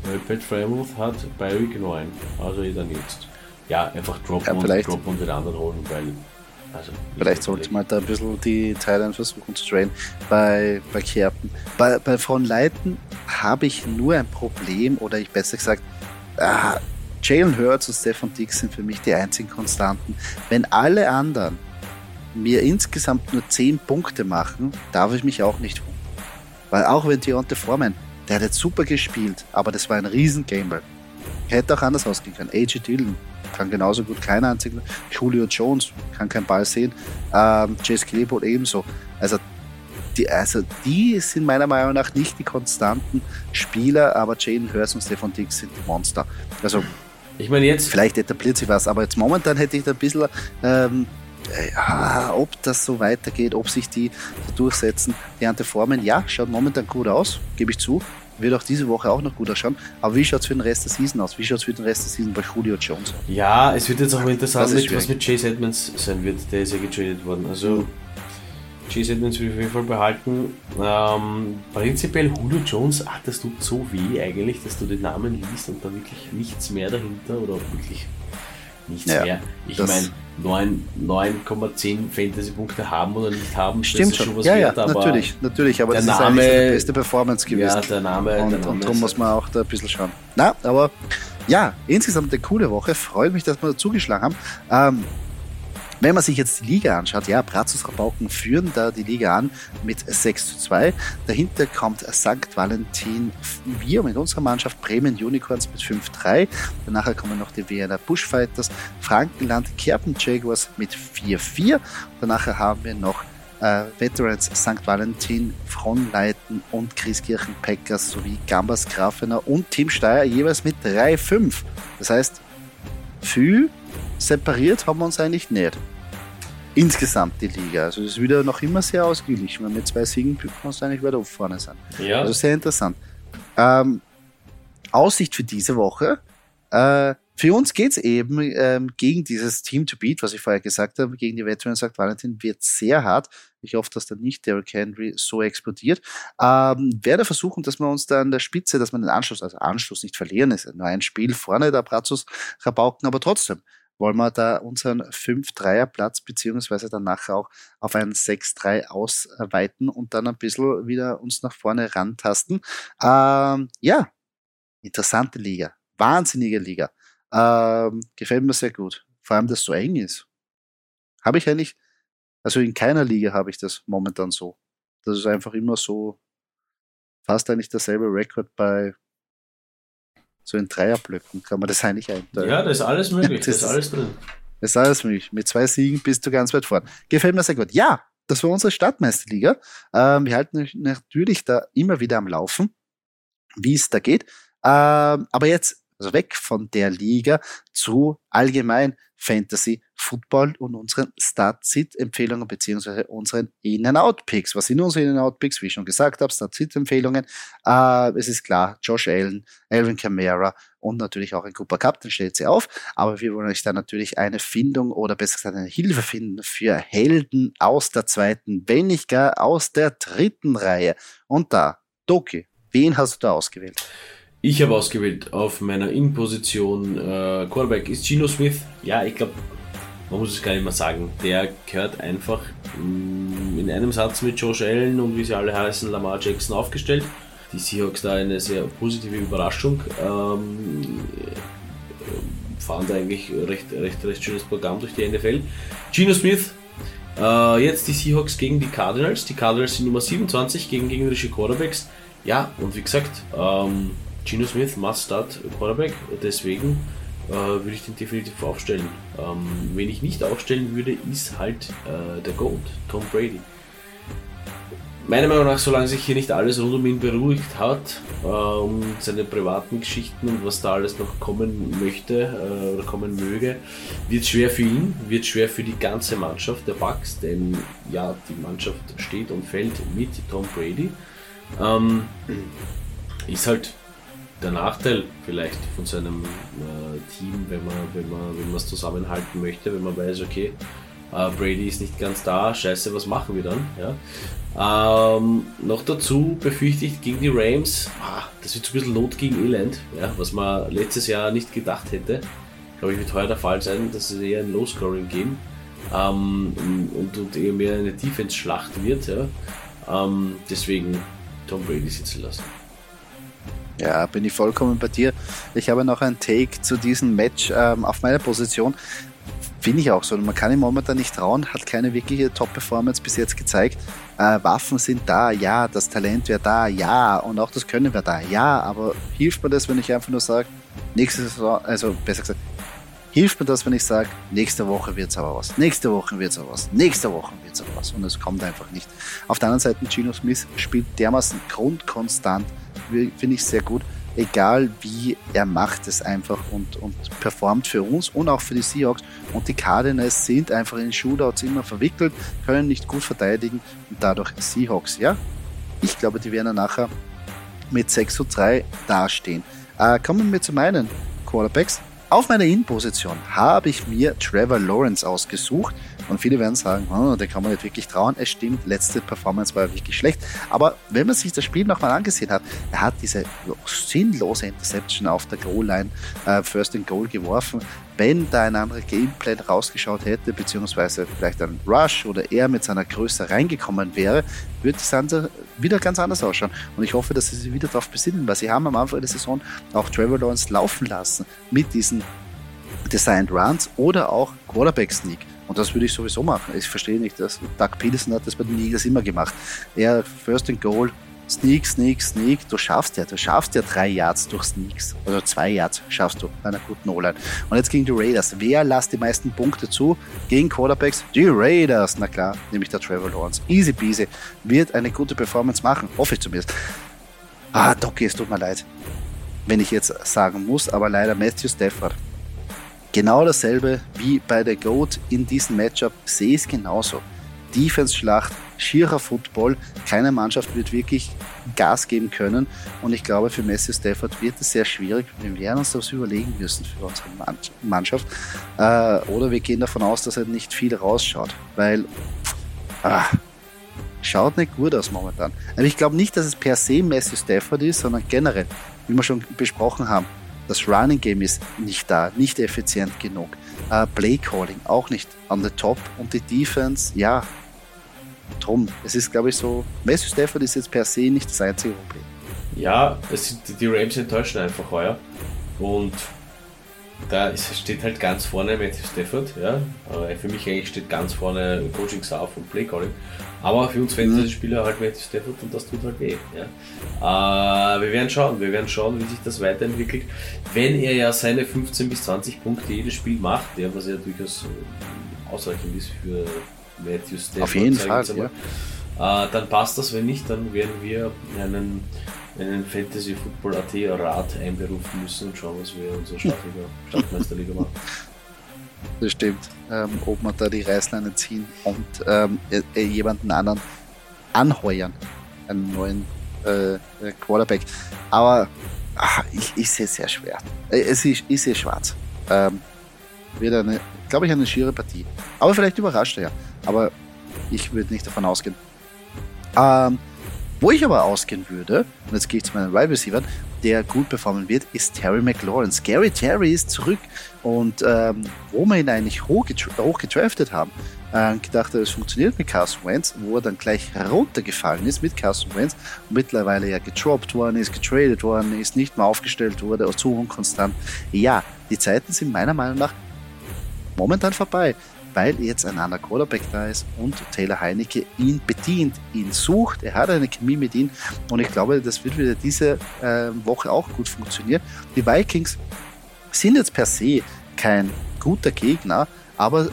B: Weil Pat Fremont hat bei Week 9, also eh dann jetzt. Ja, einfach droppen, ja, und, droppen und den anderen holen, weil
A: also, Vielleicht sollte man da ein bisschen die Thailand versuchen zu trainen. Bei, bei Kerpen. Bei, bei Von Leiten habe ich nur ein Problem, oder ich besser gesagt, ah, Jalen Hurts und Stefan Dix sind für mich die einzigen Konstanten. Wenn alle anderen mir insgesamt nur 10 Punkte machen, darf ich mich auch nicht wundern. Weil auch wenn Deontay Foreman, der hat jetzt super gespielt, aber das war ein riesen Gamble. Hätte auch anders ausgehen können. AJ Dillon kann genauso gut keinen einzigen. Julio Jones kann keinen Ball sehen. Ähm, Chase Claypool ebenso. Also die, also die sind meiner Meinung nach nicht die konstanten Spieler, aber Jalen Hurst und Stefan Dix sind die Monster. Also
B: ich meine jetzt.
A: Vielleicht etabliert sich was, aber jetzt momentan hätte ich da ein bisschen ähm, ja, ob das so weitergeht, ob sich die durchsetzen. Die Antiformen, ja, schaut momentan gut aus, gebe ich zu. Wird auch diese Woche auch noch gut ausschauen. Aber wie schaut es für den Rest der Season aus? Wie schaut es für den Rest der Season bei Julio Jones?
B: Ja, es wird jetzt auch interessant, was mit Chase Edmonds sein wird. Der ist ja getradet worden. Also. Chase Edmonds will ich auf jeden Fall behalten. Ähm, prinzipiell Julio Jones, ach, das tut so weh eigentlich, dass du den Namen liest und da wirklich nichts mehr dahinter oder wirklich nichts ja, mehr. Ich meine, 9,10 Fantasy-Punkte haben oder nicht haben,
A: Stimmt schon was ja, wert, ja, natürlich, natürlich, aber
B: der
A: das
B: Name,
A: ist eigentlich die beste Performance gewesen.
B: Ja, der Name,
A: und,
B: der Name
A: und darum muss man auch da ein bisschen schauen. Na, aber ja, insgesamt eine coole Woche. Freut mich, dass wir zugeschlagen haben. Ähm, wenn man sich jetzt die Liga anschaut, ja, Brazos Rabauken führen da die Liga an mit 6 zu 2. Dahinter kommt St. Valentin wir mit unserer Mannschaft, Bremen Unicorns mit 5-3. Danach kommen noch die Wiener Bushfighters, Frankenland Kerpen Jaguars mit 4-4. Danach haben wir noch äh, Veterans St. Valentin, Fronleiten und Christkirchen Packers sowie Gambas Grafener und Team Steyr jeweils mit 3-5. Das heißt, viel separiert haben wir uns eigentlich nicht. Insgesamt die Liga. Also das ist wieder noch immer sehr ausgeglichen. Wenn wir mit zwei Siegen kannst du eigentlich weiter vorne sein.
B: Ja.
A: Also sehr interessant. Ähm, Aussicht für diese Woche. Äh, für uns geht's eben ähm, gegen dieses Team to beat, was ich vorher gesagt habe, gegen die Veterans sagt Valentin, wird sehr hart. Ich hoffe, dass dann nicht Derrick Henry so explodiert. Ähm, werde versuchen, dass wir uns da an der Spitze, dass wir den Anschluss, also Anschluss nicht verlieren, ist nur ein Spiel vorne der Brazos Rabauken, aber trotzdem wollen wir da unseren 5-3er-Platz beziehungsweise dann nachher auch auf einen 6-3 ausweiten und dann ein bisschen wieder uns nach vorne rantasten. Ähm, ja, interessante Liga, wahnsinnige Liga. Ähm, gefällt mir sehr gut. Vor allem, dass es so eng ist. Habe ich eigentlich, also in keiner Liga habe ich das momentan so. Das ist einfach immer so fast eigentlich derselbe Rekord bei so in Dreierblöcken kann man das eigentlich einteilen.
B: Ja, da ist alles möglich, das, das ist alles drin.
A: Das ist alles möglich. Mit zwei Siegen bist du ganz weit vorne. Gefällt mir sehr gut. Ja, das war unsere Stadtmeisterliga. Ähm, wir halten natürlich da immer wieder am Laufen, wie es da geht. Ähm, aber jetzt also weg von der Liga zu allgemein Fantasy Football und unseren Start-Sit-Empfehlungen beziehungsweise unseren In-and-Out-Picks. Was sind unsere In-and-Out-Picks? Wie ich schon gesagt habe, Start-Sit-Empfehlungen. Äh, es ist klar, Josh Allen, Alvin Kamara und natürlich auch ein Cooper Cup, den stellt sie auf. Aber wir wollen euch da natürlich eine Findung oder besser gesagt eine Hilfe finden für Helden aus der zweiten, wenn nicht gar aus der dritten Reihe. Und da, Doki, wen hast du da ausgewählt?
B: Ich habe ausgewählt auf meiner In-Position äh, Quarterback ist Gino Smith. Ja, ich glaube, man muss es gar nicht mehr sagen. Der gehört einfach mh, mm, in einem Satz mit Josh Allen und wie sie alle heißen, Lamar Jackson aufgestellt. Die Seahawks da eine sehr positive Überraschung. Ähm, fahren da eigentlich recht, recht, recht schönes Programm durch die NFL. Gino Smith, äh, jetzt die Seahawks gegen die Cardinals. Die Cardinals sind Nummer 27 gegen gegnerische Quarterbacks. Ja, und wie gesagt, ähm, Gino Smith must start Quarterback, deswegen äh, würde ich den definitiv aufstellen. Ähm, wenn ich nicht aufstellen würde, ist halt äh, der Gold, Tom Brady. meiner Meinung nach, solange sich hier nicht alles rund um ihn beruhigt hat, äh, um seine privaten Geschichten und was da alles noch kommen möchte äh, oder kommen möge, wird schwer für ihn, wird schwer für die ganze Mannschaft der Bucks, denn ja, die Mannschaft steht und fällt mit Tom Brady. Ähm, ist halt der Nachteil vielleicht von seinem äh, Team, wenn man wenn man wenn es zusammenhalten möchte, wenn man weiß, okay, äh, Brady ist nicht ganz da, scheiße, was machen wir dann? Ja. Ähm, noch dazu befürchte ich gegen die Rams, ah, das wird so ein bisschen Not gegen Elend, ja, was man letztes Jahr nicht gedacht hätte. Glaube ich, wird heuer der Fall sein, dass es eher ein Low-Scoring-Game ähm, und, und, eher mehr eine Defense-Schlacht wird. Ja. Ähm, deswegen Tom Brady sitzen lassen.
A: Ja, bin ich vollkommen bei dir. Ich habe noch ein Take zu diesem Match ähm, auf meiner Position. Finde ich auch so. Man kann ihm momentan nicht trauen, hat keine wirkliche Top-Performance bis jetzt gezeigt. Äh, Waffen sind da, ja, das Talent wäre da, ja, und auch das Können wäre da, ja, aber hilft mir das, wenn ich einfach nur sage, nächste Saison, also besser gesagt, hilft mir das, wenn ich sage, nächste Woche wird es aber was, nächste Woche wird es aber was, nächste Woche wird es aber was und es kommt einfach nicht. Auf der anderen Seite, Gino Smith spielt dermaßen grundkonstant, finde ich sehr gut egal wie, er macht es einfach und, und performt für uns und auch für die Seahawks. Und die Cardinals sind einfach in Shootouts immer verwickelt, können nicht gut verteidigen und dadurch Seahawks, ja. Ich glaube, die werden nachher mit 6 zu 3 dastehen. Äh, kommen wir zu meinen Quarterbacks. Auf meiner In-Position habe ich mir Trevor Lawrence ausgesucht. Und viele werden sagen, oh, den kann man nicht wirklich trauen. Es stimmt, letzte Performance war wirklich schlecht. Aber wenn man sich das Spiel nochmal angesehen hat, er hat diese sinnlose Interception auf der Goal-Line, äh, First and Goal geworfen. Wenn da ein anderer Gameplan rausgeschaut hätte, beziehungsweise vielleicht ein Rush oder er mit seiner Größe reingekommen wäre, würde das Ganze wieder ganz anders ausschauen. Und ich hoffe, dass sie sich wieder darauf besinnen, weil sie haben am Anfang der Saison auch Trevor Lawrence laufen lassen mit diesen Designed Runs oder auch Quarterback Sneak. Und das würde ich sowieso machen. Ich verstehe nicht, dass Doug Peterson hat das bei den Eagles immer gemacht. Er First and Goal, Sneak, Sneak, Sneak. Du schaffst ja, du schaffst ja drei Yards durch Sneaks. Also zwei Yards schaffst du bei einer guten O-Line. Und jetzt gegen die Raiders. Wer lasst die meisten Punkte zu? Gegen Quarterbacks? Die Raiders. Na klar, nämlich der Trevor Lawrence. Easy peasy. Wird eine gute Performance machen. Hoffe ich zumindest. Ah, Doki, es tut mir leid. Wenn ich jetzt sagen muss, aber leider Matthew Stafford Genau dasselbe wie bei der GOAT in diesem Matchup sehe ich es genauso. Defense-Schlacht, schierer Football, keine Mannschaft wird wirklich Gas geben können und ich glaube für Messi Stafford wird es sehr schwierig. Wir werden uns das überlegen müssen für unsere Mannschaft äh, oder wir gehen davon aus, dass er nicht viel rausschaut, weil ah, schaut nicht gut aus momentan. Aber ich glaube nicht, dass es per se Messi Stafford ist, sondern generell, wie wir schon besprochen haben, das Running Game ist nicht da, nicht effizient genug. Uh, Play Calling auch nicht an the top und die Defense, ja, drum. Es ist, glaube ich, so, Matthew Stafford ist jetzt per se nicht das einzige Problem.
B: Ja, es die Rams enttäuschen einfach heuer. Und da ist, steht halt ganz vorne Matthew Stafford, ja. Für mich eigentlich steht ganz vorne Coaching Staff und Play Calling. Aber für uns Fantasy-Spieler halt Matthew Stafford und das tut halt weh. Ja. Äh, wir werden schauen, wir werden schauen, wie sich das weiterentwickelt. Wenn er ja seine 15 bis 20 Punkte jedes Spiel macht, ja, was ja durchaus äh, ausreichend ist für Matthew Stafford.
A: Auf jeden Fall,
B: ja. äh, dann passt das, wenn nicht, dann werden wir einen einen Fantasy Football AT Rat einberufen müssen und schauen, was wir in unserer Stadtmeisterliga machen.
A: Das stimmt. Ähm, ob man da die Reißleine ziehen und ähm, äh, jemanden anderen anheuern, einen neuen äh, Quarterback. Aber ach, ich, ich sehe es sehr schwer. Äh, es ist, ich sehe schwarz. Ähm, wird eine, glaube ich, eine schiere Partie. Aber vielleicht überrascht er ja. Aber ich würde nicht davon ausgehen. Ähm, wo ich aber ausgehen würde, und jetzt gehe ich zu meinen Wide Receiver, der gut performen wird, ist Terry McLaurin. Gary Terry ist zurück und ähm, wo wir ihn eigentlich hoch, hoch haben, äh, gedacht, es funktioniert mit Carson Wentz, wo er dann gleich runtergefallen ist mit Carson Wentz mittlerweile ja getroppt worden ist, getradet worden ist, nicht mehr aufgestellt wurde, zu unkonstant. Ja, die Zeiten sind meiner Meinung nach momentan vorbei weil jetzt ein anderer Quarterback da ist und Taylor Heinecke ihn bedient, ihn sucht. Er hat eine Chemie mit ihm und ich glaube, das wird wieder diese äh, Woche auch gut funktionieren. Die Vikings sind jetzt per se kein guter Gegner, aber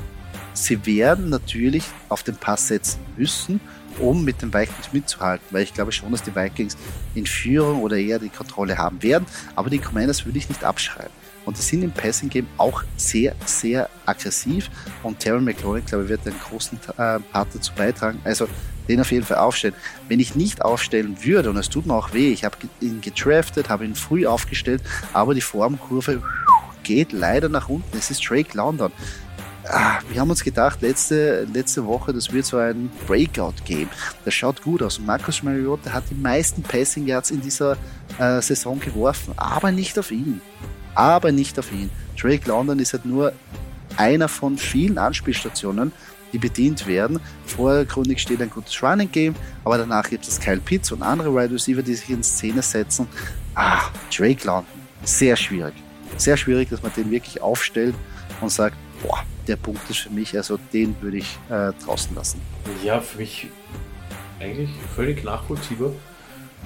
A: sie werden natürlich auf den Pass setzen müssen um mit den Vikings mitzuhalten, weil ich glaube schon, dass die Vikings in Führung oder eher die Kontrolle haben werden, aber die Commanders würde ich nicht abschreiben. Und die sind im Passing Game auch sehr, sehr aggressiv. Und Terry McLaurin, glaube ich, wird einen großen äh, Part dazu beitragen. Also den auf jeden Fall aufstellen. Wenn ich nicht aufstellen würde, und es tut mir auch weh, ich habe ihn gedraftet, habe ihn früh aufgestellt, aber die Formkurve geht leider nach unten. Es ist Drake London. Ah, wir haben uns gedacht, letzte, letzte Woche, das wird so ein Breakout-Game. Das schaut gut aus. Und Marcus Mariota hat die meisten Passing Yards in dieser äh, Saison geworfen, aber nicht auf ihn aber nicht auf ihn. Drake London ist halt nur einer von vielen Anspielstationen, die bedient werden. Vorgründig steht ein gutes Running Game, aber danach gibt es Kyle Pitts und andere Wide Receiver, die sich in Szene setzen. Ah, Drake London, sehr schwierig. Sehr schwierig, dass man den wirklich aufstellt und sagt, boah, der Punkt ist für mich, also den würde ich äh, draußen lassen.
B: Ja, für mich eigentlich völlig nachvollziehbar.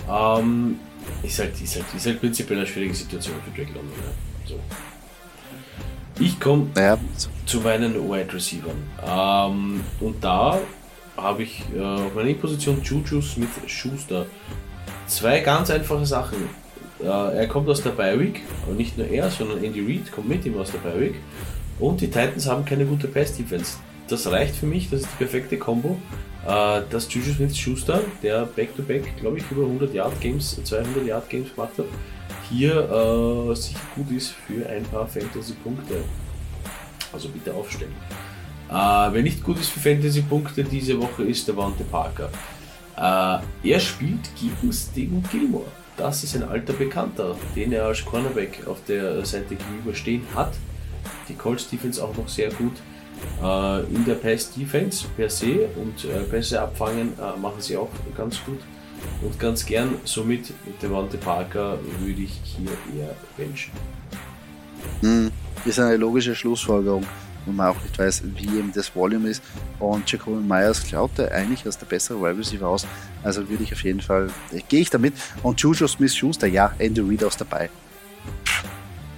B: Ähm, ist halt, ist halt, ist halt prinzipiell eine schwierige Situation für Drake London. Ja. So. Ich komme naja. zu meinen Wide Receivers. Ähm, und da habe ich äh, auf meiner Position Juju Smith Schuster. Zwei ganz einfache Sachen. Äh, er kommt aus der Bi-Week, aber nicht nur er, sondern Andy Reid kommt mit ihm aus der Bi-Week. Und die Titans haben keine gute Pass-Defense. Das reicht für mich, das ist die perfekte Combo äh, dass Juju Smith-Schuster, der Back-to-Back, glaube ich, über 100 Yard Games, 200 Yard Games gemacht hat, hier äh, sich gut ist für ein paar Fantasy-Punkte. Also bitte aufstellen. Äh, wer nicht gut ist für Fantasy-Punkte diese Woche ist der Wante Parker. Äh, er spielt gegen Steven Gilmore. Das ist ein alter Bekannter, den er als Cornerback auf der Seite gegenüberstehen hat. Die Colts Defense auch noch sehr gut in der Pass Defense per se und äh, Pässe abfangen äh, machen sie auch ganz gut und ganz gern. Somit mit Devante Parker würde ich hier eher benchen.
A: Hm, ist eine logische Schlussfolgerung, wenn man auch nicht weiß, wie eben das Volume ist. Und Jacoby Myers glaubte eigentlich als der bessere Wide Receiver aus. Also würde ich auf jeden Fall, äh, gehe ich damit. Und Juju Smith-Schuster, ja, Andy Reid aus dabei.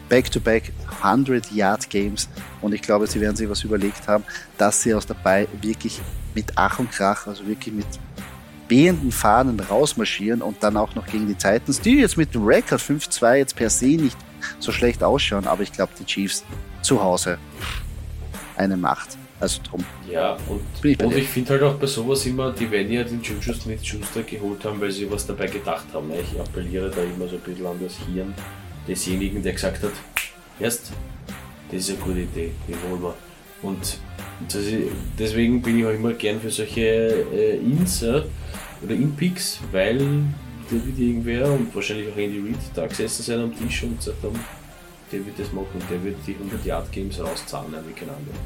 A: Back-to-back 100 Yard Games und ich glaube, sie werden sich was überlegt haben, dass sie aus dabei wirklich mit Ach und Krach, also wirklich mit wehenden Fahnen rausmarschieren und dann auch noch gegen die Titans, die jetzt mit dem Record 5-2 jetzt per se nicht so schlecht ausschauen, aber ich glaube, die Chiefs zu Hause eine Macht. Also drum.
B: Ja, und ich, und ich finde halt auch bei sowas immer, die werden ja den Juju Smith Schuster geholt haben, weil sie was dabei gedacht haben. Ich appelliere da immer so ein bisschen an das Hirn desjenigen, der gesagt hat, erst, das ist eine gute Idee, die holen wir. Und deswegen bin ich auch immer gern für solche äh, Ins äh, oder In-Picks, weil der wird irgendwer und wahrscheinlich auch Andy Reid da gesessen sein am Tisch und gesagt haben, der wird das machen und der wird die 100 Yard Games rauszahlen, wie kein anderer.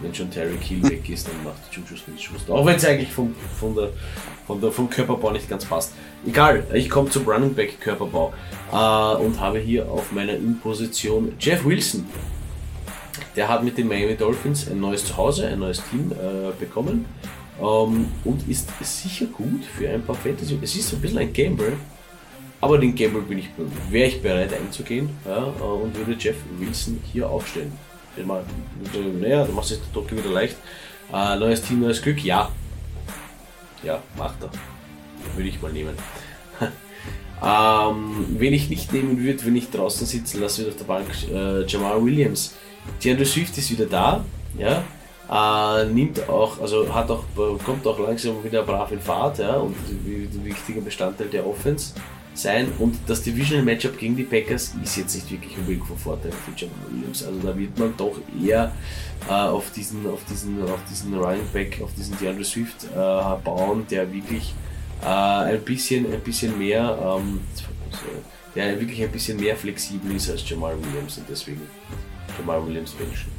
B: Wenn schon Terry Kill weg ist, dann macht Juju Smith Schuster. Auch wenn es eigentlich vom, von der, von der, vom Körperbau nicht ganz passt. Egal, ich komme zum Running Back Körperbau äh, und habe hier auf meiner In-Position Jeff Wilson. Der hat mit den Miami Dolphins ein neues Zuhause, ein neues Team äh, bekommen ähm, und ist sicher gut für ein paar Fantasy. Es ist ein bisschen ein Gamble, aber den Gamble bin ich, wäre ich bereit einzugehen ja, äh, und würde Jeff Wilson hier aufstellen. Naja, du machst es der Druck wieder leicht. Äh, neues Team, neues Glück, ja. Ja, macht er. Würde ich mal nehmen. ähm, wen ich nicht nehmen würde, wenn ich draußen sitzen lasse, wird auf der Bank äh, Jamal Williams. DeAndre Swift ist wieder da, ja. Äh, nimmt auch, also hat auch, kommt auch langsam wieder brav in Fahrt, ja, und ein wichtiger Bestandteil der Offense sein. Und das Divisional Matchup gegen die Packers ist jetzt nicht wirklich unbedingt von Vorteil für Jamal Williams. Also da wird man doch eher äh, auf diesen, auf diesen, auf diesen Running Back, auf diesen DeAndre Swift äh, bauen, der wirklich äh, ein bisschen, ein bisschen mehr, ähm, der wirklich ein bisschen mehr flexibel ist als Jamal Williams und deswegen Jamal Williams wünschen.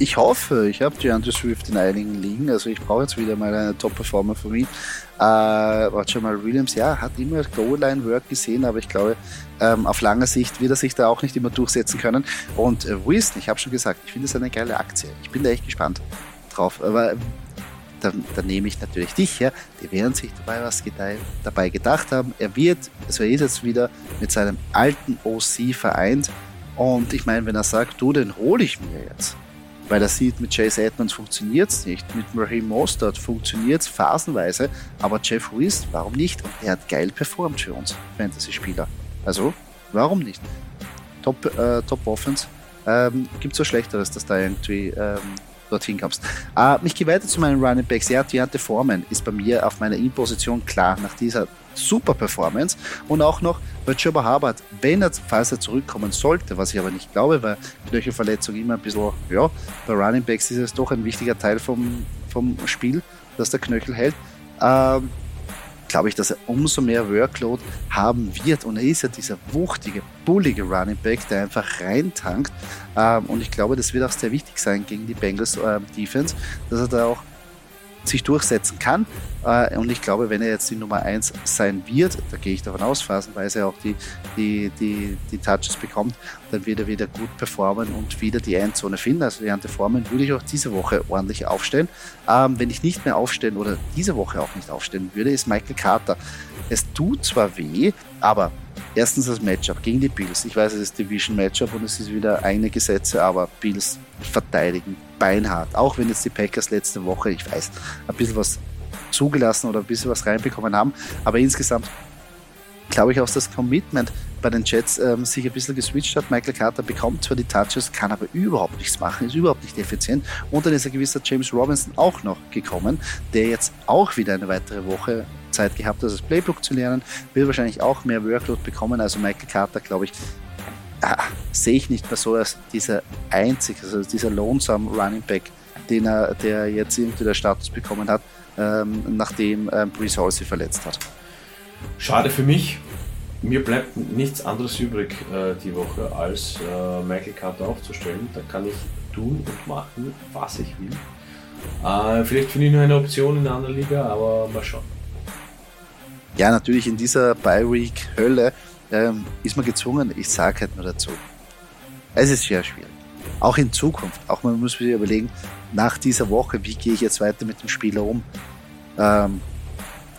A: Ich hoffe, ich habe DeAndre Swift in einigen Ligen, also ich brauche jetzt wieder mal eine Top-Performer von ihm. Äh, Jamal Williams, ja, hat immer Goal-Line-Work gesehen, aber ich glaube, ähm, auf lange Sicht wird er sich da auch nicht immer durchsetzen können. Und äh, Wilson, ich habe schon gesagt, ich finde es eine geile Aktie. Ich bin da echt gespannt drauf. Aber dann, dann nehme ich natürlich dich her. Die werden sich dabei was dabei gedacht haben. Er wird, also er ist jetzt wieder mit seinem alten OC vereint. Und ich meine, wenn er sagt, du, den hole ich mir jetzt, weil er sieht, mit Chase Edmonds funktioniert es nicht, mit Raheem Mostert funktioniert es phasenweise, aber Jeff Willis, warum nicht? Und er hat geil performt für uns, Fantasy-Spieler. Also, warum nicht? Top, äh, Top Offense. Ähm, Gibt es was Schlechteres, dass da irgendwie ähm, dorthin kommst. Äh, ich gehe weiter zu meinen Running Backs. Ja, Deontay Foreman ist bei mir auf meiner In-Position klar nach dieser super Performance und auch noch bei Joba Harbert, wenn er, falls er zurückkommen sollte, was ich aber nicht glaube, weil Knöchelverletzung immer ein bisschen, ja, bei Running Backs ist es doch ein wichtiger Teil vom, vom Spiel, dass der Knöchel hält. Ähm, glaube ich, dass er umso mehr Workload haben wird. Und er ist ja dieser wuchtige, bullige Running Back, der einfach reintankt. Ähm, und ich glaube, das wird auch sehr wichtig sein gegen die Bengals äh, Defense, dass er da auch sich durchsetzen kann. Äh, und ich glaube, wenn er jetzt die Nummer 1 sein wird, da gehe ich davon aus, phasenweise auch die, die, die, die Touches bekommt, dann wird er wieder gut performen und wieder die Endzone finden. Also während der Formen würde ich auch diese Woche ordentlich aufstellen. Ähm, wenn ich nicht mehr aufstellen oder diese Woche auch nicht aufstellen würde, ist Michael Carter. Es tut zwar weh, aber erstens das Matchup gegen die Bills. Ich weiß, es ist Division Matchup und es ist wieder eigene Gesetze, aber Bills verteidigen beinhart. Auch wenn jetzt die Packers letzte Woche, ich weiß, ein bisschen was zugelassen oder ein bisschen was reinbekommen haben, aber insgesamt glaube ich auch, das Commitment bei den Jets ähm, sich ein bisschen geswitcht hat. Michael Carter bekommt zwar die Touches, kann aber überhaupt nichts machen, ist überhaupt nicht effizient. Und dann ist ein gewisser James Robinson auch noch gekommen, der jetzt auch wieder eine weitere Woche Zeit gehabt hat, das Playbook zu lernen, wird wahrscheinlich auch mehr Workload bekommen. Also Michael Carter, glaube ich, ah, sehe ich nicht mehr so als dieser einzige, also dieser lonesome Running Back, den er, der jetzt irgendwie der Status bekommen hat, ähm, nachdem ähm, Brees Hall sie verletzt hat.
B: Schade für mich. Mir bleibt nichts anderes übrig äh, die Woche, als äh, Michael Carter aufzustellen. Da kann ich tun und machen, was ich will. Äh, vielleicht finde ich nur eine Option in der anderen Liga, aber mal schauen.
A: Ja, natürlich in dieser Bi-Week-Hölle ähm, ist man gezwungen, ich sage halt nur dazu. Es ist sehr schwierig. Auch in Zukunft. Auch man muss sich überlegen, nach dieser Woche, wie gehe ich jetzt weiter mit dem Spieler um? Ähm,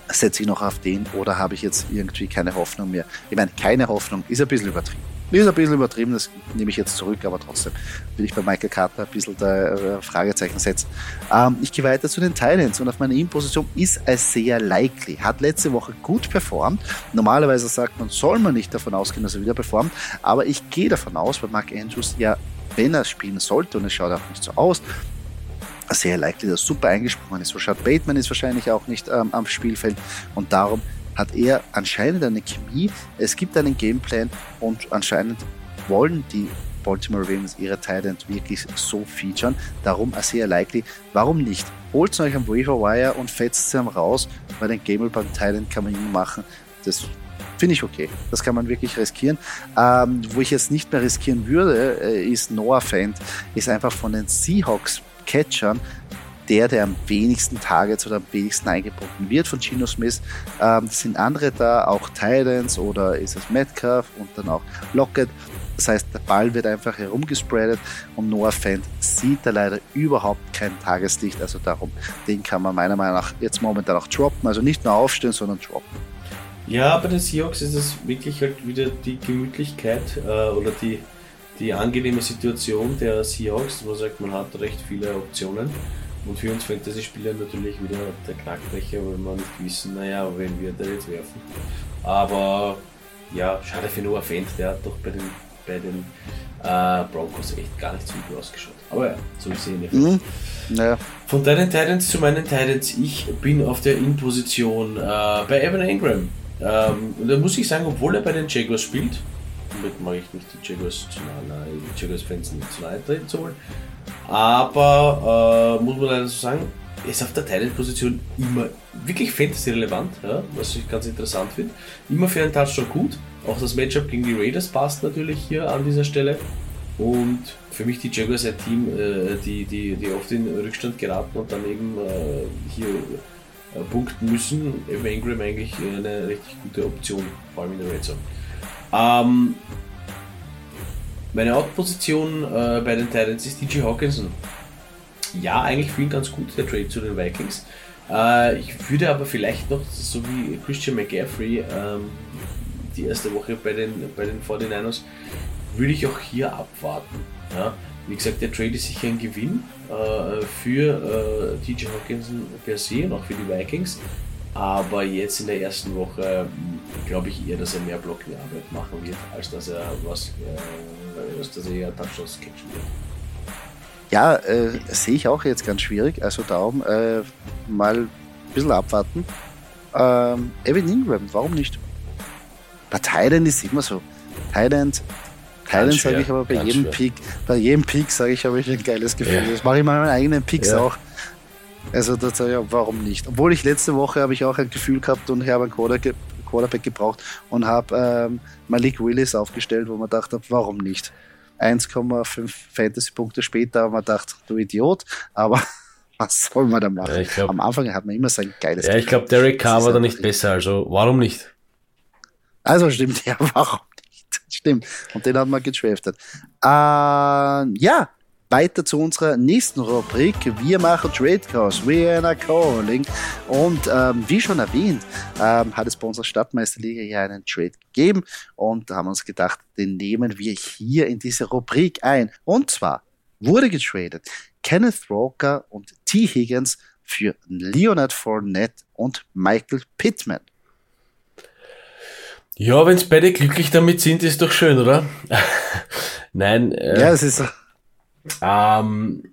A: setze ich noch auf den oder habe ich jetzt irgendwie keine Hoffnung mehr? Ich meine, keine Hoffnung ist ein bisschen übertrieben. Ist ein bisschen übertrieben, das nehme ich jetzt zurück, aber trotzdem will ich bei Michael Carter ein bisschen da äh, Fragezeichen setzen. Ähm, ich gehe weiter zu den Titans und auf meiner In-Position ist sehr likely. Hat letzte Woche gut performt. Normalerweise sagt man, soll man nicht davon ausgehen, dass er wieder performt, aber ich gehe davon aus, weil Mark Andrews ja, wenn er spielen sollte, und es schaut auch nicht so aus, sehr likely, dass super eingesprungen ist. Rashad Bateman ist wahrscheinlich auch nicht ähm, am Spielfeld und darum hat er anscheinend eine Chemie, es gibt einen Gameplan und anscheinend wollen die Baltimore Ravens ihre Tight wirklich so featuren. Darum sehr likely. Warum nicht? Holt euch am Waiver Wire und fetzt sie raus, weil den Gamble beim Tight kann man immer machen. Das finde ich okay. Das kann man wirklich riskieren. Ähm, wo ich jetzt nicht mehr riskieren würde, äh, ist Noah Fant. Ist einfach von den Seahawks Catchern der, der am wenigsten Targets oder am wenigsten eingebunden wird von Gino Smith. Ähm, sind andere da, auch Titans oder ist es Metcalf und dann auch Lockett. Das heißt, der Ball wird einfach herumgespreadet und Noah Fant sieht da leider überhaupt kein Tageslicht. Also darum, den kann man meiner Meinung nach jetzt momentan auch droppen. Also nicht nur aufstellen, sondern droppen.
B: Ja, bei den Seahawks ist es wirklich halt wieder die Gemütlichkeit äh, oder die, die angenehme Situation der Seahawks, wo man sagt, man hat recht viele Optionen. Und für uns Fantasy-Spieler natürlich wieder der Knackbrecher, weil wir nicht wissen, naja, wenn wir da jetzt werfen. Aber ja, schade für Noah Fent, der hat doch bei den, bei den äh, Broncos echt gar nicht so gut ausgeschaut. Aber ja, so ist es mhm. naja. Von deinen Titans zu meinen Titans, ich bin auf der In-Position äh, bei Evan Ingram. Ähm, und da muss ich sagen, obwohl er bei den Jaguars spielt, damit mache ich nicht die Jaguars zu die Jaguars-Fans nicht zu nahe treten zu wollen, aber äh, muss man leider so sagen, ist auf der Teilenposition immer wirklich fantasy-relevant, ja, was ich ganz interessant finde. Immer für einen Touchdown gut. Auch das Matchup gegen die Raiders passt natürlich hier an dieser Stelle. Und für mich die Jaguars ein Team, äh, die, die, die oft in Rückstand geraten und dann eben äh, hier äh, punkten müssen. Evan Ingram eigentlich eine richtig gute Option, vor allem in der Red Zone. Ähm, meine Outposition äh, bei den Titans ist DJ Hawkinson. Ja, eigentlich ihn ganz gut, der Trade zu den Vikings. Äh, ich würde aber vielleicht noch, so wie Christian McCaffrey, ähm, die erste Woche bei den, bei den 49ers, würde ich auch hier abwarten. Ja? wie gesagt, der Trade ist sicher ein Gewinn äh, für äh, TJ Hawkinson per se und auch für die Vikings. Aber jetzt in der ersten Woche glaube ich eher, dass er mehr Blockingarbeit machen wird, als dass er was, äh, als dass er eher Touchdowns catchen wird.
A: Ja, äh, sehe ich auch jetzt ganz schwierig. Also darum äh, mal ein bisschen abwarten. Ähm, Evan Ingram, warum nicht? Bei Thailand ist immer so. Thailand, Thailand sage ich aber bei jedem schwer. Pick, bei jedem Pick sage ich, habe ich ein geiles Gefühl. Ja. Das mache ich mal meinen eigenen Picks ja. auch. Also da sage ich, warum nicht? Obwohl ich letzte Woche habe ich auch ein Gefühl gehabt und habe einen Quarterback gebraucht und habe ähm, Malik Willis aufgestellt, wo man dachte, warum nicht? 1,5 Fantasy-Punkte später haben wir gedacht, du Idiot, aber was soll man da machen? Ja, glaub, Am Anfang hat man immer sein geiles
B: Ja, ich glaube, Derek Carr war da nicht besser, also warum nicht?
A: Also stimmt, ja, warum nicht? Stimmt. Und den hat man getraftet. Äh, ja, weiter zu unserer nächsten Rubrik. Wir machen Trade Calls, we are calling. Und ähm, wie schon erwähnt, ähm, hat es bei unserer Stadtmeisterliga ja einen Trade gegeben und da haben wir uns gedacht, den nehmen wir hier in diese Rubrik ein. Und zwar wurde getradet Kenneth Walker und T. Higgins für Leonard Fournette und Michael Pittman.
B: Ja, wenn es beide glücklich damit sind, ist doch schön, oder? Nein.
A: Äh, ja, es ist.
B: Ähm,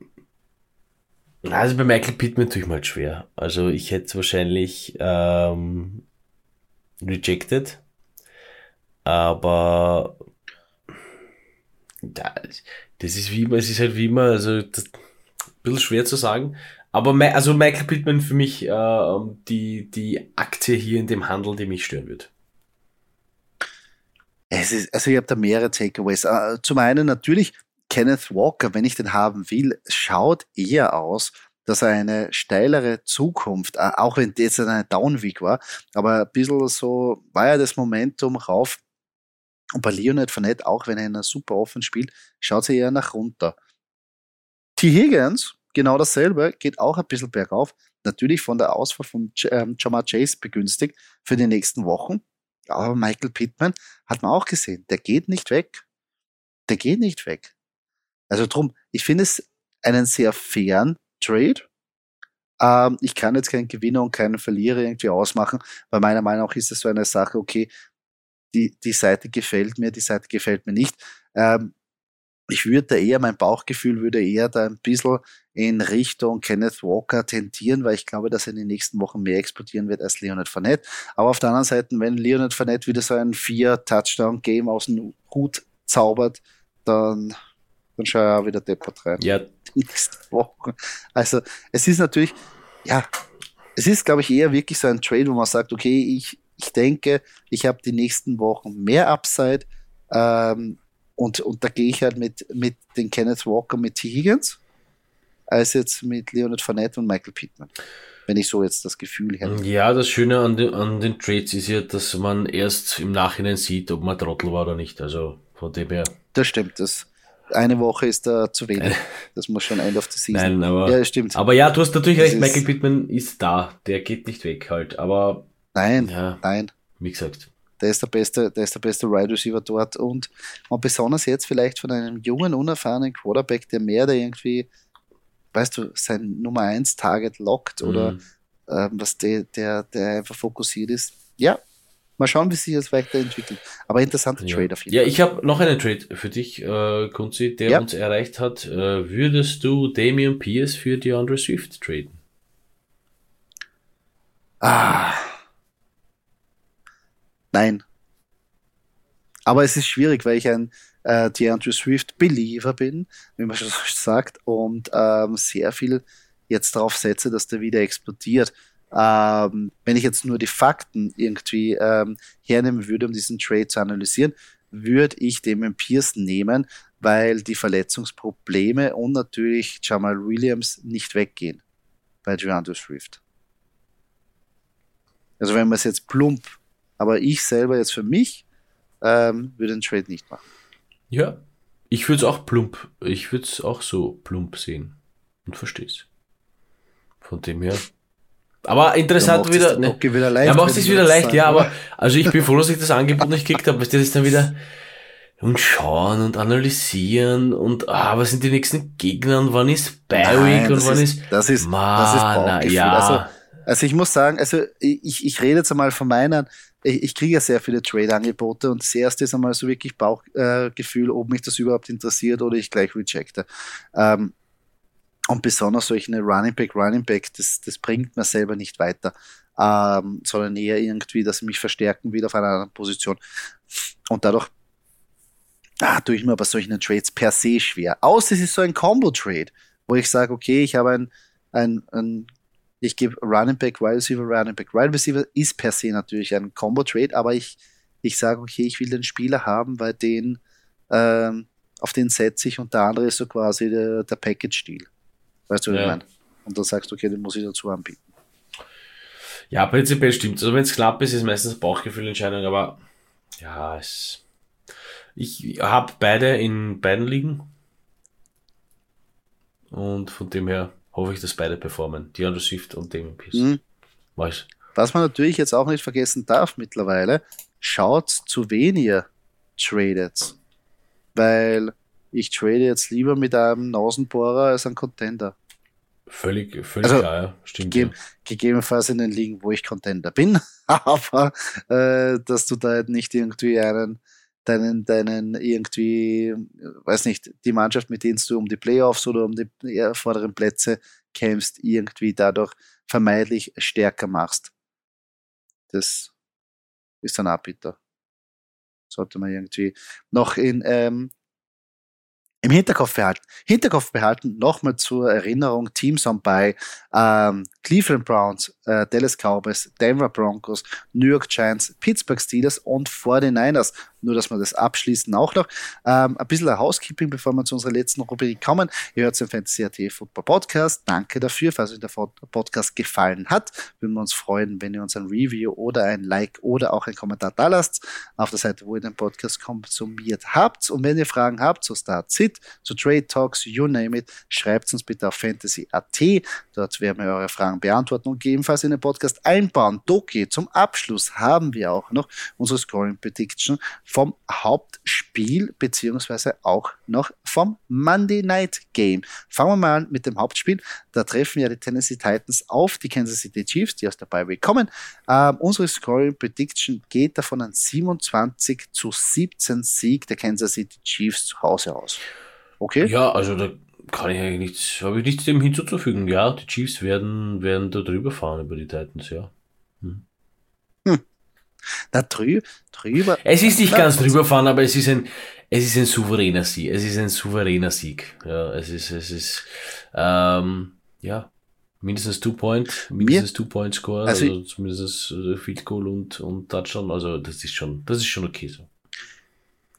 B: also bei Michael Pittman tue ich mal schwer. Also ich hätte es wahrscheinlich ähm, rejected. Aber das ist wie immer, es ist halt wie immer, also das, ein bisschen schwer zu sagen. Aber also Michael Pittman für mich äh, die, die Aktie hier in dem Handel, die mich stören wird.
A: Es ist, also ich habe da mehrere Takeaways. Äh, zum einen natürlich, Kenneth Walker, wenn ich den haben will, schaut eher aus, dass er eine steilere Zukunft, äh, auch wenn jetzt eine Downweek war, aber ein bisschen so war ja das Momentum rauf. Und bei Leonard Fournette, auch wenn er super offen spielt, schaut sie eher nach runter. T. Higgins, genau dasselbe, geht auch ein bisschen bergauf. Natürlich von der Auswahl von ähm, Jamar Chase begünstigt für die nächsten Wochen. Aber Michael Pittman hat man auch gesehen, der geht nicht weg. Der geht nicht weg. Also drum, ich finde es einen sehr fairen Trade. Ähm, ich kann jetzt keinen Gewinner und keinen Verlierer irgendwie ausmachen, weil meiner Meinung nach ist es so eine Sache, okay, die, die Seite gefällt mir, die Seite gefällt mir nicht. Ähm, ich würde da eher, mein Bauchgefühl würde eher da ein bisschen in Richtung Kenneth Walker tendieren, weil ich glaube, dass er in den nächsten Wochen mehr explodieren wird als Leonard Fournette. Aber auf der anderen Seite, wenn Leonard Fournette wieder so ein Vier-Touchdown-Game aus dem Hut zaubert, dann dann schaue ich auch wieder deppert rein.
B: Ja.
A: Nächste Woche. Also, es ist natürlich, ja, es ist, glaube ich, eher wirklich so ein Trade, wo man sagt, okay, ich, ich denke, ich habe die nächsten Wochen mehr Upside, ähm, und, und da gehe ich halt mit, mit den Kenneth Walker, mit T. Higgins, als jetzt mit Leonard Fournette und Michael Pittman. Wenn ich so jetzt das Gefühl hätte.
B: Ja, das Schöne an den, an den Trades ist ja, dass man erst im Nachhinein sieht, ob man Trottel war oder nicht. Also von dem her.
A: Das stimmt. Das, eine Woche ist da zu wenig. Das muss schon End of the Season.
B: Nein, aber, ja, stimmt. Aber ja, du hast natürlich das recht, Michael Pittman ist da. Der geht nicht weg halt. Aber.
A: Nein, ja, nein.
B: Wie gesagt.
A: Der ist der beste, der ist der beste Wide Receiver dort und, und besonders jetzt vielleicht von einem jungen, unerfahrenen Quarterback, der mehr da irgendwie, weißt du, sein Nummer 1 Target lockt oder mhm. ähm, was der, der, der einfach fokussiert ist. Ja, Mal schauen, wie sich das weiterentwickelt. Aber interessanter
B: ja.
A: Trade
B: auf jeden Fall. Ja, ich habe noch einen Trade für dich, äh, Kunzi, der ja. uns erreicht hat. Äh, würdest du Damian Pierce für DeAndre Swift traden?
A: Ah. Nein. Aber es ist schwierig, weil ich ein äh, DeAndre Swift Believer bin, wie man schon sagt, und ähm, sehr viel jetzt darauf setze, dass der wieder explodiert. Ähm, wenn ich jetzt nur die Fakten irgendwie ähm, hernehmen würde, um diesen Trade zu analysieren, würde ich Damon Pierce nehmen, weil die Verletzungsprobleme und natürlich Jamal Williams nicht weggehen bei DeAndre Swift. Also wenn man es jetzt plump, aber ich selber jetzt für mich ähm, würde den Trade nicht machen.
B: Ja, ich würde es auch plump, ich würde es auch so plump sehen und verstehe es. Von dem her aber interessant wieder. Ne,
A: wieder leicht,
B: ja, machst es wieder leicht, ja, aber also ich bin froh, dass ich das Angebot nicht gekriegt habe, weil das ist dann wieder. und schauen und analysieren und ah, was sind die nächsten Gegner und wann ist Bi-Week und wann ist,
A: ist das ist Man, das ist Bauchgefühl. Ja. Also, also ich muss sagen, also ich, ich rede jetzt einmal von meinen, ich, ich kriege ja sehr viele Trade-Angebote und das erste ist einmal so wirklich Bauchgefühl, äh, ob mich das überhaupt interessiert oder ich gleich rejecte. Ähm, und besonders solche Running Back, Running Back, das, das bringt mir selber nicht weiter, ähm, sondern eher irgendwie, dass sie mich verstärken wieder auf einer anderen Position. Und dadurch ah, tue ich mir aber solchen Trades per se schwer. Außer es ist so ein Combo-Trade, wo ich sage, okay, ich habe ein, ein, ein ich gebe Running Back, Wide Receiver, Running Back, Wide Receiver ist per se natürlich ein Combo-Trade, aber ich, ich sage, okay, ich will den Spieler haben, weil den, ähm, auf den setze ich und der andere ist so quasi der, der Package-Deal. Weißt du, was ja. ich meine? Und dann sagst du, okay, den muss ich dazu anbieten.
B: Ja, prinzipiell stimmt. Also wenn es knapp ist, ist meistens Bauchgefühlentscheidung, aber ja, es ich habe beide in beiden Ligen. Und von dem her hoffe ich, dass beide performen. DeAndre Swift und Damien Pierce. Mhm.
A: Was? Was man natürlich jetzt auch nicht vergessen darf mittlerweile, schaut zu weniger tradet. Weil ich trade jetzt lieber mit einem Nasenbohrer als einem Contender.
B: Völlig, völlig also, klar, ja.
A: Stimmt. Gegeben, ja. Gegebenenfalls in den Ligen, wo ich Contender bin, aber äh, dass du da nicht irgendwie einen deinen, deinen irgendwie, weiß nicht, die Mannschaft, mit denen du um die Playoffs oder um die vorderen Plätze kämpfst, irgendwie dadurch vermeidlich stärker machst. Das ist dann auch bitter. Sollte man irgendwie noch in ähm, im Hinterkopf behalten. Hinterkopf behalten, nochmal zur Erinnerung, Teams on bei ähm, Cleveland Browns, äh, Dallas Cowboys, Denver Broncos, New York Giants, Pittsburgh Steelers und 49ers. Nur, dass wir das abschließen auch noch. Ähm, ein bisschen Housekeeping, bevor wir zu unserer letzten Rubrik kommen. Ihr hört den Fantasy AT Football Podcast. Danke dafür. Falls euch der Podcast gefallen hat, würden wir uns freuen, wenn ihr uns ein Review oder ein Like oder auch ein Kommentar da lasst auf der Seite, wo ihr den Podcast konsumiert habt. Und wenn ihr Fragen habt zu Start Sit, zu Trade Talks, you name it, schreibt uns bitte auf Fantasy AT. Dort werden wir eure Fragen beantworten und gegebenenfalls in den Podcast einbauen. Doki, zum Abschluss haben wir auch noch unsere Scoring Prediction vom Hauptspiel beziehungsweise auch noch vom Monday Night Game. Fangen wir mal an mit dem Hauptspiel. Da treffen ja die Tennessee Titans auf die Kansas City Chiefs, die aus der Bye kommen. Ähm, unsere Scoring Prediction geht davon an 27 zu 17 Sieg der Kansas City Chiefs zu Hause aus. Okay?
B: Ja, also da kann ich eigentlich nichts, habe ich nichts dem hinzuzufügen. Ja, die Chiefs werden, werden da drüber fahren über die Titans, ja.
A: Da drü drüber.
B: Es ist nicht ganz drüber fahren, aber es ist ein, es ist ein souveräner Sieg. Es ist ein souveräner Sieg. Ja, es ist, es ist, ähm, ja, mindestens Two Point, mindestens Two Point Score, also, also zumindest äh, Field Goal und, und Touchdown. Also, das ist schon, das ist schon okay so.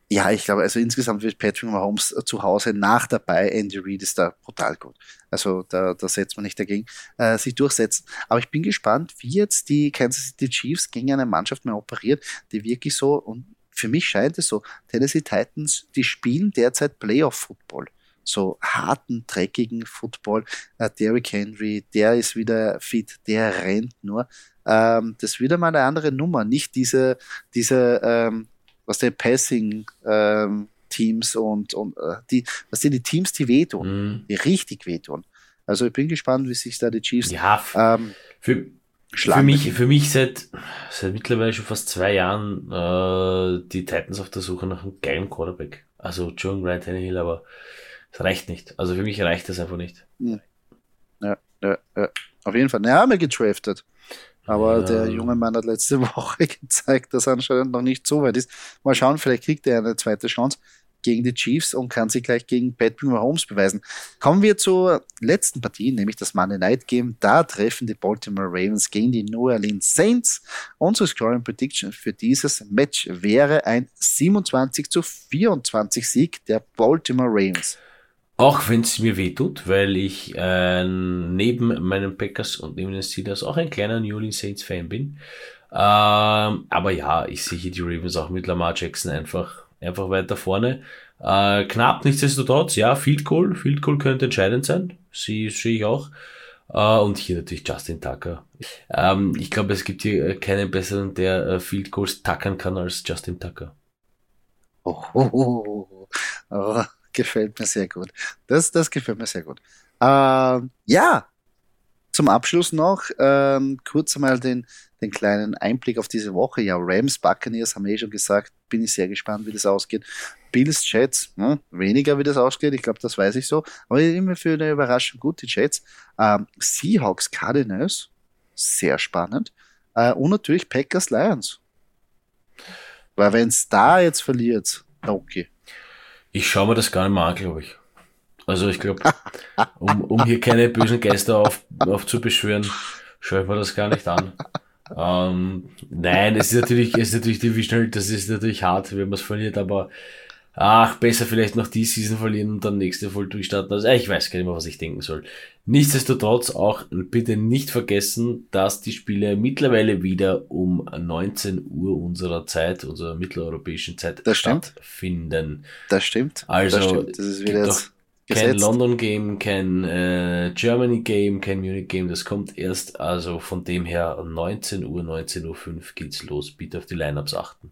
A: Ja, ich glaube, also insgesamt wird Patrick Mahomes zu Hause nach dabei. Andy Reid ist da brutal gut. Also da, da setzt man nicht dagegen, äh, sich durchsetzen. Aber ich bin gespannt, wie jetzt die Kansas City Chiefs gegen eine Mannschaft mehr operiert, die wirklich so, und für mich scheint es so, Tennessee Titans, die spielen derzeit Playoff-Football. So harten, dreckigen Football. Äh, Derrick Henry, der ist wieder fit, der rennt nur. Ähm, das ist wieder mal eine andere Nummer. Nicht diese, diese ähm, was der Passing ähm, Teams und, und äh, die, was sind die Teams, die wehtun, mm. die richtig wehtun. Also ich bin gespannt, wie sich da die Chiefs
B: ja, ähm, für, für mich, für mich seit, seit mittlerweile schon fast zwei Jahren äh, die Titans auf der Suche nach einem geilen Quarterback. Also John Ryan Tannehill, aber es reicht nicht. Also für mich reicht das einfach nicht.
A: Ja, ja, ja. Auf jeden Fall. Ja, haben wir getraftet. Aber ja. der junge Mann hat letzte Woche gezeigt, dass er anscheinend noch nicht so weit ist. Mal schauen, vielleicht kriegt er eine zweite Chance gegen die Chiefs und kann sich gleich gegen Patrick Mahomes beweisen. Kommen wir zur letzten Partie, nämlich das Monday Night Game. Da treffen die Baltimore Ravens gegen die New Orleans Saints. Unsere Scoring Prediction für dieses Match wäre ein 27 zu 24 Sieg der Baltimore Ravens.
B: Auch wenn es mir weh tut, weil ich äh, neben meinen Packers und neben den Steelers auch ein kleiner New Orleans Saints Fan bin. Ähm, aber ja, ich sehe die Ravens auch mit Lamar Jackson einfach, einfach weiter vorne. Äh, knapp, nichtsdestotrotz, ja, Field Goal, Field Goal könnte entscheidend sein. Sie sehe ich auch. Uh, und hier natürlich Justin Tucker. Ähm, ich glaube, es gibt hier keinen besseren, der uh, Field Goals tackern kann als Justin Tucker.
A: Oh, oh, oh, oh, gefällt mir sehr gut. Das, das gefällt mir sehr gut. Ähm, ja, zum Abschluss noch ähm, kurz einmal den, den kleinen Einblick auf diese Woche. Ja, Rams, Buccaneers haben wir eh schon gesagt. Bin ich sehr gespannt, wie das ausgeht. Bills, Jets, hm, weniger wie das ausgeht. Ich glaube, das weiß ich so. Aber immer für eine Überraschung gut, die Jets. Ähm, Seahawks, Cardinals, sehr spannend. Äh, und natürlich Packers, Lions. Weil wenn es da jetzt verliert, okay.
B: Ich schaue mir das gar nicht mehr an, glaube ich. Also ich glaube, um, um hier keine bösen Geister auf, aufzubeschwören, schaue ich mir das gar nicht an. Ähm, nein, es ist natürlich, es ist natürlich Divisional, das ist natürlich hart, wenn man es verliert, aber ach, besser vielleicht noch die Season verlieren und dann nächste voll durchstarten. Also ich weiß gar nicht mehr, was ich denken soll. Nichtsdestotrotz auch bitte nicht vergessen, dass die Spiele mittlerweile wieder um 19 Uhr unserer Zeit, unserer mitteleuropäischen Zeit
A: das
B: stattfinden.
A: Das stimmt.
B: Also
A: das, stimmt. das ist wieder jetzt
B: kein London Game, kein äh, Germany Game, kein Munich Game, das kommt erst, also von dem her 19 Uhr, 19.05 Uhr geht's los. Bitte auf die Lineups achten.